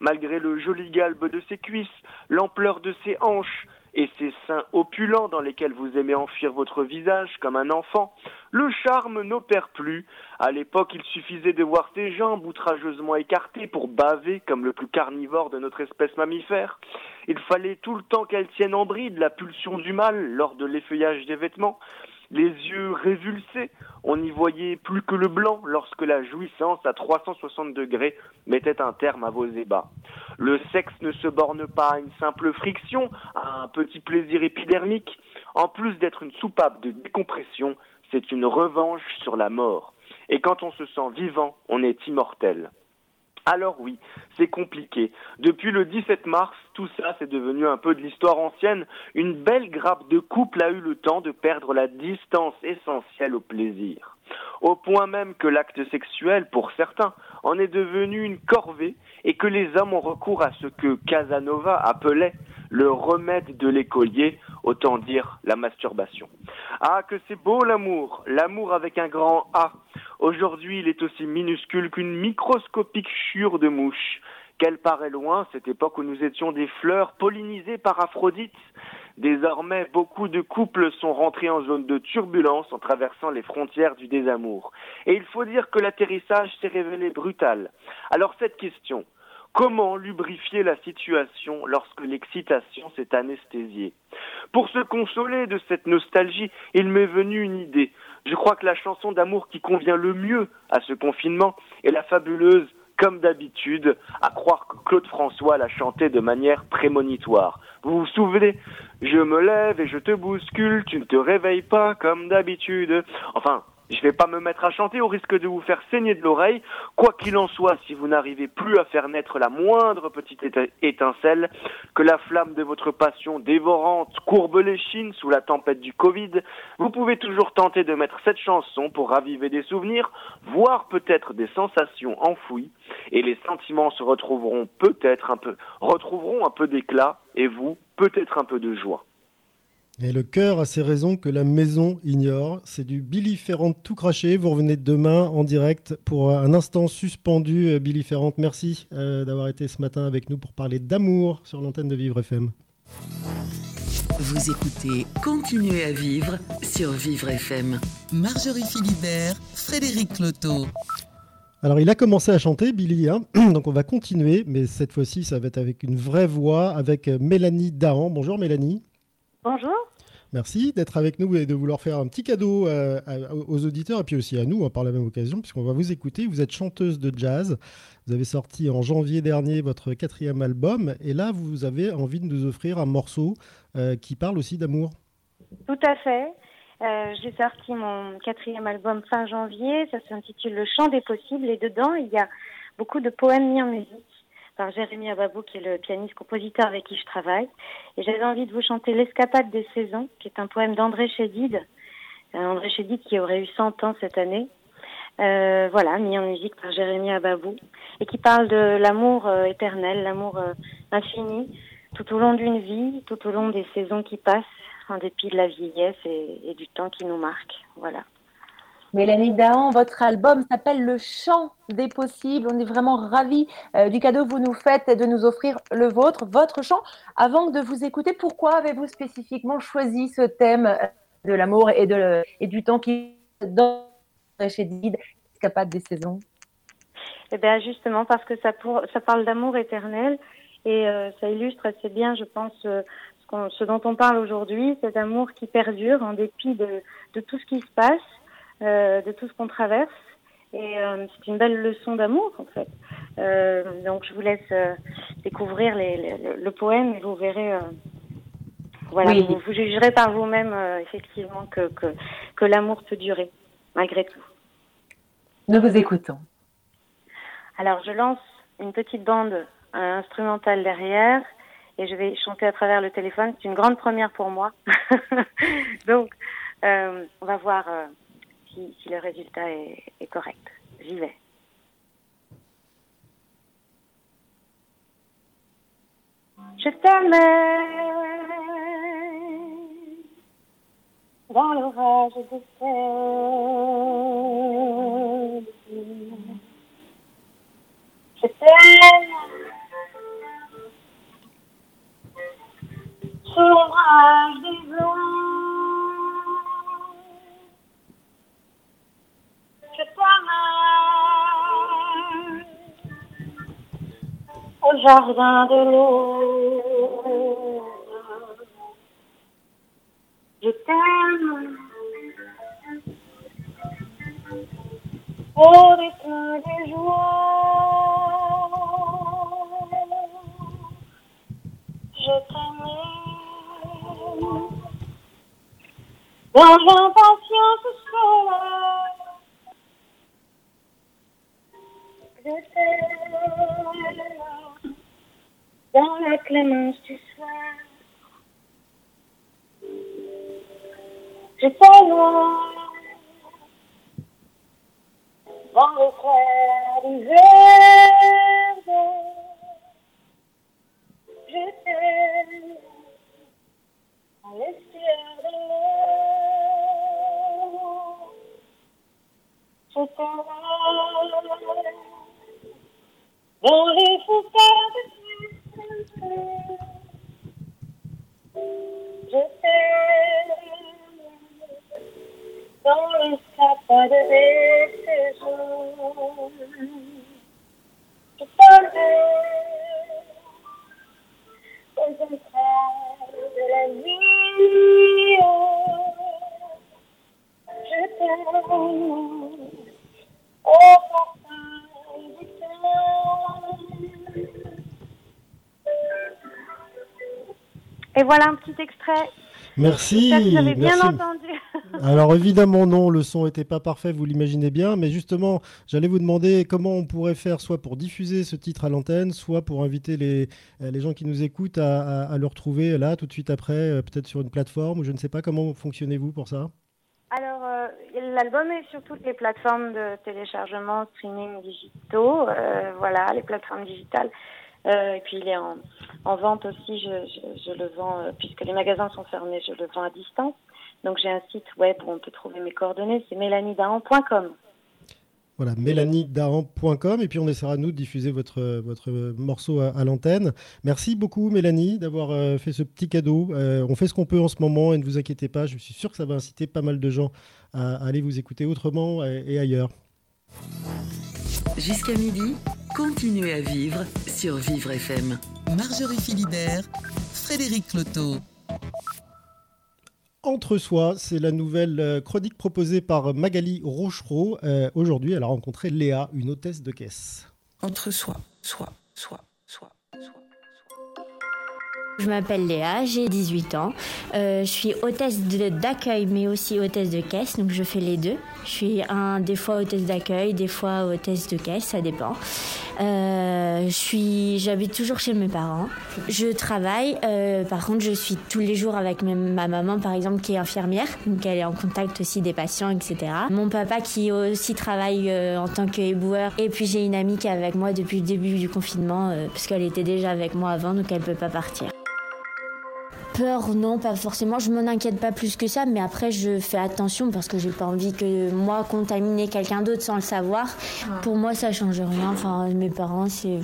Malgré le joli galbe de ses cuisses, l'ampleur de ses hanches, et ses seins opulents dans lesquels vous aimez enfuir votre visage comme un enfant, le charme n'opère plus. À l'époque, il suffisait de voir ses jambes outrageusement écartées pour baver comme le plus carnivore de notre espèce mammifère. Il fallait tout le temps qu'elle tienne en bride la pulsion du mal lors de l'effeuillage des vêtements les yeux révulsés, on n'y voyait plus que le blanc lorsque la jouissance à 360 degrés mettait un terme à vos ébats. Le sexe ne se borne pas à une simple friction, à un petit plaisir épidermique. En plus d'être une soupape de décompression, c'est une revanche sur la mort. Et quand on se sent vivant, on est immortel. Alors oui, c'est compliqué. Depuis le 17 mars, tout ça c'est devenu un peu de l'histoire ancienne. Une belle grappe de couple a eu le temps de perdre la distance essentielle au plaisir. Au point même que l'acte sexuel, pour certains, en est devenu une corvée et que les hommes ont recours à ce que Casanova appelait le remède de l'écolier, autant dire la masturbation. Ah, que c'est beau l'amour, l'amour avec un grand A. Aujourd'hui, il est aussi minuscule qu'une microscopique chure de mouche. Qu'elle paraît loin, cette époque où nous étions des fleurs pollinisées par Aphrodite. Désormais, beaucoup de couples sont rentrés en zone de turbulence en traversant les frontières du désamour. Et il faut dire que l'atterrissage s'est révélé brutal. Alors cette question, comment lubrifier la situation lorsque l'excitation s'est anesthésiée? Pour se consoler de cette nostalgie, il m'est venu une idée. Je crois que la chanson d'amour qui convient le mieux à ce confinement est la fabuleuse comme d'habitude, à croire que Claude François l'a chanté de manière prémonitoire. Vous vous souvenez? Je me lève et je te bouscule, tu ne te réveilles pas comme d'habitude. Enfin, je vais pas me mettre à chanter au risque de vous faire saigner de l'oreille. Quoi qu'il en soit, si vous n'arrivez plus à faire naître la moindre petite étincelle, que la flamme de votre passion dévorante courbe les chines sous la tempête du Covid, vous pouvez toujours tenter de mettre cette chanson pour raviver des souvenirs, voire peut-être des sensations enfouies, et les sentiments se retrouveront peut-être un peu, retrouveront un peu d'éclat, et vous, peut-être un peu de joie. Et le cœur a ses raisons que la maison ignore. C'est du Billy Ferrand tout craché. Vous revenez demain en direct pour un instant suspendu. Euh, Billy Ferrand, merci euh, d'avoir été ce matin avec nous pour parler d'amour sur l'antenne de Vivre FM. Vous écoutez Continuez à vivre sur Vivre FM. Marjorie Philibert, Frédéric Cloteau. Alors, il a commencé à chanter, Billy, hein. <clears throat> donc on va continuer, mais cette fois-ci, ça va être avec une vraie voix, avec Mélanie Dahan. Bonjour Mélanie. Bonjour. Merci d'être avec nous et de vouloir faire un petit cadeau euh, aux auditeurs et puis aussi à nous hein, par la même occasion, puisqu'on va vous écouter. Vous êtes chanteuse de jazz. Vous avez sorti en janvier dernier votre quatrième album et là, vous avez envie de nous offrir un morceau euh, qui parle aussi d'amour. Tout à fait. Euh, j'ai sorti mon quatrième album fin janvier. Ça s'intitule Le chant des possibles et dedans, il y a beaucoup de poèmes mis en musique par Jérémy Ababou, qui est le pianiste-compositeur avec qui je travaille. Et j'avais envie de vous chanter L'escapade des saisons, qui est un poème d'André Chédid. Euh, André Chédid qui aurait eu 100 ans cette année. Euh, voilà, mis en musique par Jérémy Ababou, et qui parle de l'amour euh, éternel, l'amour infini, tout au long d'une vie, tout au long des saisons qui passent, en dépit de la vieillesse et, et du temps qui nous marque. Voilà. Mélanie Dahan, votre album s'appelle Le chant des possibles. On est vraiment ravis euh, du cadeau que vous nous faites de nous offrir le vôtre, votre chant. Avant de vous écouter, pourquoi avez-vous spécifiquement choisi ce thème euh, de l'amour et, du temps qui dans chez Did, capable des saisons? Eh bien, justement, parce que ça, parle d'amour éternel et euh, ça illustre assez bien, je pense, ce, dont on parle aujourd'hui, cet amour qui perdure en dépit de tout ce qui se passe. Euh, de tout ce qu'on traverse. Et euh, c'est une belle leçon d'amour, en fait. Euh, donc, je vous laisse découvrir les, le poème et vous verrez. voilà, vous, vous, jugerez par vous-même, effectivement, que, que, que l'amour peut durer, malgré tout. Nous vous écoutons. Alors, je lance une petite bande instrumentale derrière et je vais chanter à travers le téléphone. C'est une grande première pour moi. <laughs> Donc, on va voir si, si le résultat est, est correct. J'y vais. Je t'aimais dans l'orage de sel. Je t'aime sous l'ombrage des jardin de l'eau. Je t'aime au rythme des joies. Je t'aime dans l'impatience seule. Je dans la clémence du soir. Je t'aime le frère d'hiver, je t'aime à l'estuaire de l'eau. Je t'aime dans les foucards de. Je t'aime dans les sapins de saisons. Je t'aime aux entrailles de la nuit. Je t'aime au parfum Et voilà un petit extrait. Merci. Que vous avez bien merci. entendu. <laughs> Alors évidemment non, le son n'était pas parfait, vous l'imaginez bien, mais justement, j'allais vous demander comment on pourrait faire soit pour diffuser ce titre à l'antenne, soit pour inviter les, euh, les gens qui nous écoutent à, à- à le retrouver là tout de suite après, euh, peut-être sur une plateforme, ou je ne sais pas comment fonctionnez-vous pour ça? Alors, euh, l'album est sur toutes les plateformes de téléchargement, streaming digitaux, euh, voilà, les plateformes digitales. Euh, et puis il est en, en vente aussi, je, le vends, euh, puisque les magasins sont fermés, je le vends à distance. Donc j'ai un site web où on peut trouver mes coordonnées, c'est mélanidahan.com. Voilà, mélaniedaran.com et puis on essaiera nous de diffuser votre, morceau à, l'antenne. Merci beaucoup Mélanie d'avoir euh, fait ce petit cadeau. Euh, on fait ce qu'on peut en ce moment et ne vous inquiétez pas, je suis sûr que ça va inciter pas mal de gens à, aller vous écouter autrement et ailleurs. Jusqu'à midi, continuez à vivre sur Vivre FM. Marjorie Philibert, Frédéric Cloteau. Entre soi, c'est la nouvelle euh, chronique proposée par Magali Rochereau. Euh, Aujourd'hui, elle a rencontré Léa, une hôtesse de caisse. Entre soi, soi, soi, soi. Je m'appelle Léa, j'ai 18 ans. Euh, je suis hôtesse d'accueil, mais aussi hôtesse de caisse, donc je fais les deux. Je suis un, des fois hôtesse d'accueil, des fois hôtesse de caisse, ça dépend. Euh, je suis, j'habite toujours chez mes parents. Je travaille, euh, par contre, je suis tous les jours avec ma, ma maman, par exemple, qui est infirmière, donc elle est en contact aussi des patients, etc. Mon papa qui aussi travaille euh, en tant qu'éboueur, et puis j'ai une amie qui est avec moi depuis le début du confinement, euh, parce qu'elle était déjà avec moi avant, donc elle peut pas partir. Peur, non, pas forcément. Je m'en inquiète pas plus que ça, mais après, je fais attention parce que j'ai pas envie que moi contaminer quelqu'un d'autre sans le savoir. Pour moi, ça change rien. Enfin, mes parents, c'est.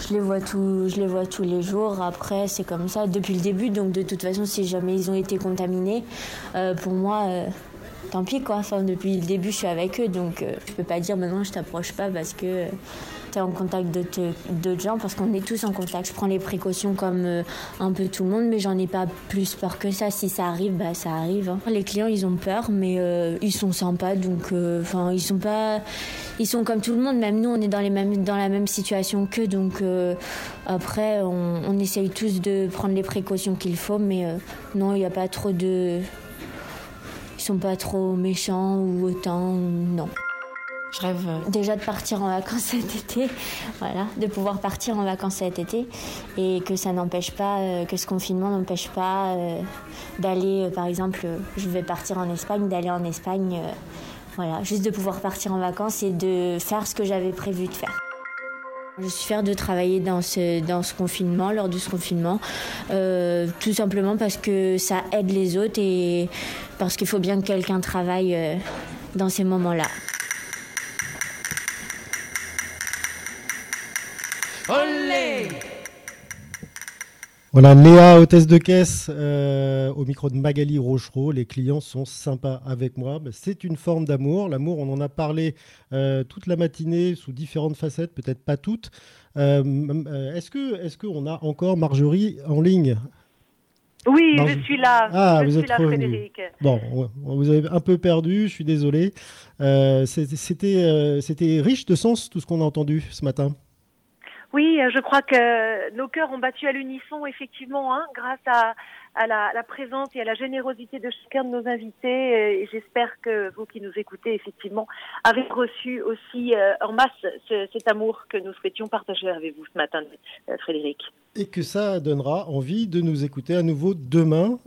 Je les vois tous, je les vois tous les jours. Après, c'est comme ça depuis le début. Donc, de toute façon, si jamais ils ont été contaminés, euh, pour moi, euh, tant pis quoi. Enfin, depuis le début, je suis avec eux, donc euh, je peux pas dire maintenant je t'approche pas parce que en contact d'autres gens parce qu'on est tous en contact. Je prends les précautions comme euh, un peu tout le monde, mais j'en ai pas plus peur que ça. Si ça arrive, bah ça arrive. hein. Les clients, ils ont peur, mais euh, ils sont sympas, donc euh, enfin ils sont pas, ils sont comme tout le monde. Même nous, on est dans les mêmes dans la même situation qu'eux, donc après on, essaye tous de prendre les précautions qu'il faut, mais non, il n'y a pas trop de ils sont pas trop méchants ou autant, non. Je rêve euh, déjà de partir en vacances cet été, voilà, de pouvoir partir en vacances cet été et que ça n'empêche pas, euh, que ce confinement n'empêche pas euh, d'aller, par exemple, je vais partir en Espagne, d'aller en Espagne, voilà, juste de pouvoir partir en vacances et de faire ce que j'avais prévu de faire. Je suis fière de travailler dans ce, confinement, lors de ce confinement, tout simplement parce que ça aide les autres et parce qu'il faut bien que quelqu'un travaille dans ces moments-là. Olé Voilà, Léa, hôtesse de caisse, euh, au micro de Magali Rochereau. Les clients sont sympas avec moi. C'est une forme d'amour. L'amour, on en a parlé euh, toute la matinée sous différentes facettes, peut-être pas toutes. Euh, est-ce que, est-ce qu'on a encore Marjorie en ligne? Oui, je suis là. Ah, je vous suis êtes là, revenu. Frédéric. Bon, on- on vous avez un peu perdu. Je suis désolé. Euh, c'était, c'était, euh, c'était riche de sens tout ce qu'on a entendu ce matin. Oui, euh, je crois que nos cœurs ont battu à l'unisson, effectivement, hein, grâce à, la, présence et à la générosité de chacun de nos invités. euh, Et j'espère que vous qui nous écoutez, effectivement, avez reçu aussi euh, en masse ce- cet amour que nous souhaitions partager avec vous ce matin, Frédéric. Et que ça donnera envie de nous écouter à nouveau demain,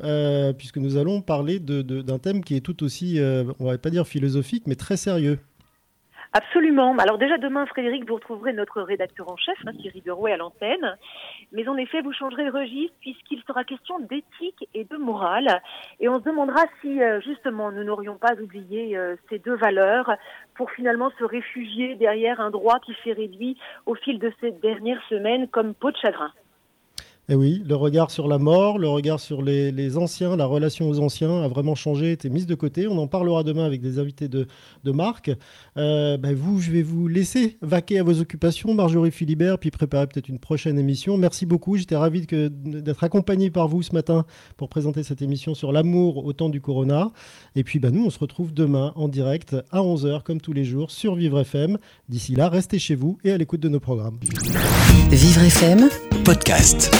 puisque nous allons parler d'un thème qui est tout aussi, on va pas dire philosophique, mais très sérieux. Absolument. Alors déjà demain, Frédéric, vous retrouverez notre rédacteur en chef, hein, Thierry Derouet, à l'antenne. Mais en effet, vous changerez de registre puisqu'il sera question d'éthique et de morale. Et on se demandera si euh, justement nous n'aurions pas oublié euh, ces deux valeurs pour finalement se réfugier derrière un droit qui s'est réduit au fil de ces dernières semaines comme peau de chagrin. Et eh oui, le regard sur la mort, le regard sur les, anciens, la relation aux anciens a vraiment changé, été mise de côté. On en parlera demain avec des invités de, de Marc. Euh, ben vous, je vais vous laisser vaquer à vos occupations, Marjorie Philibert, puis préparer peut-être une prochaine émission. Merci beaucoup. J'étais ravi d'être accompagné par vous ce matin pour présenter cette émission sur l'amour au temps du corona. Et puis, ben, nous, on se retrouve demain en direct à 11h, comme tous les jours, sur Vivre FM. D'ici là, restez chez vous et à l'écoute de nos programmes. Vivre FM, podcast.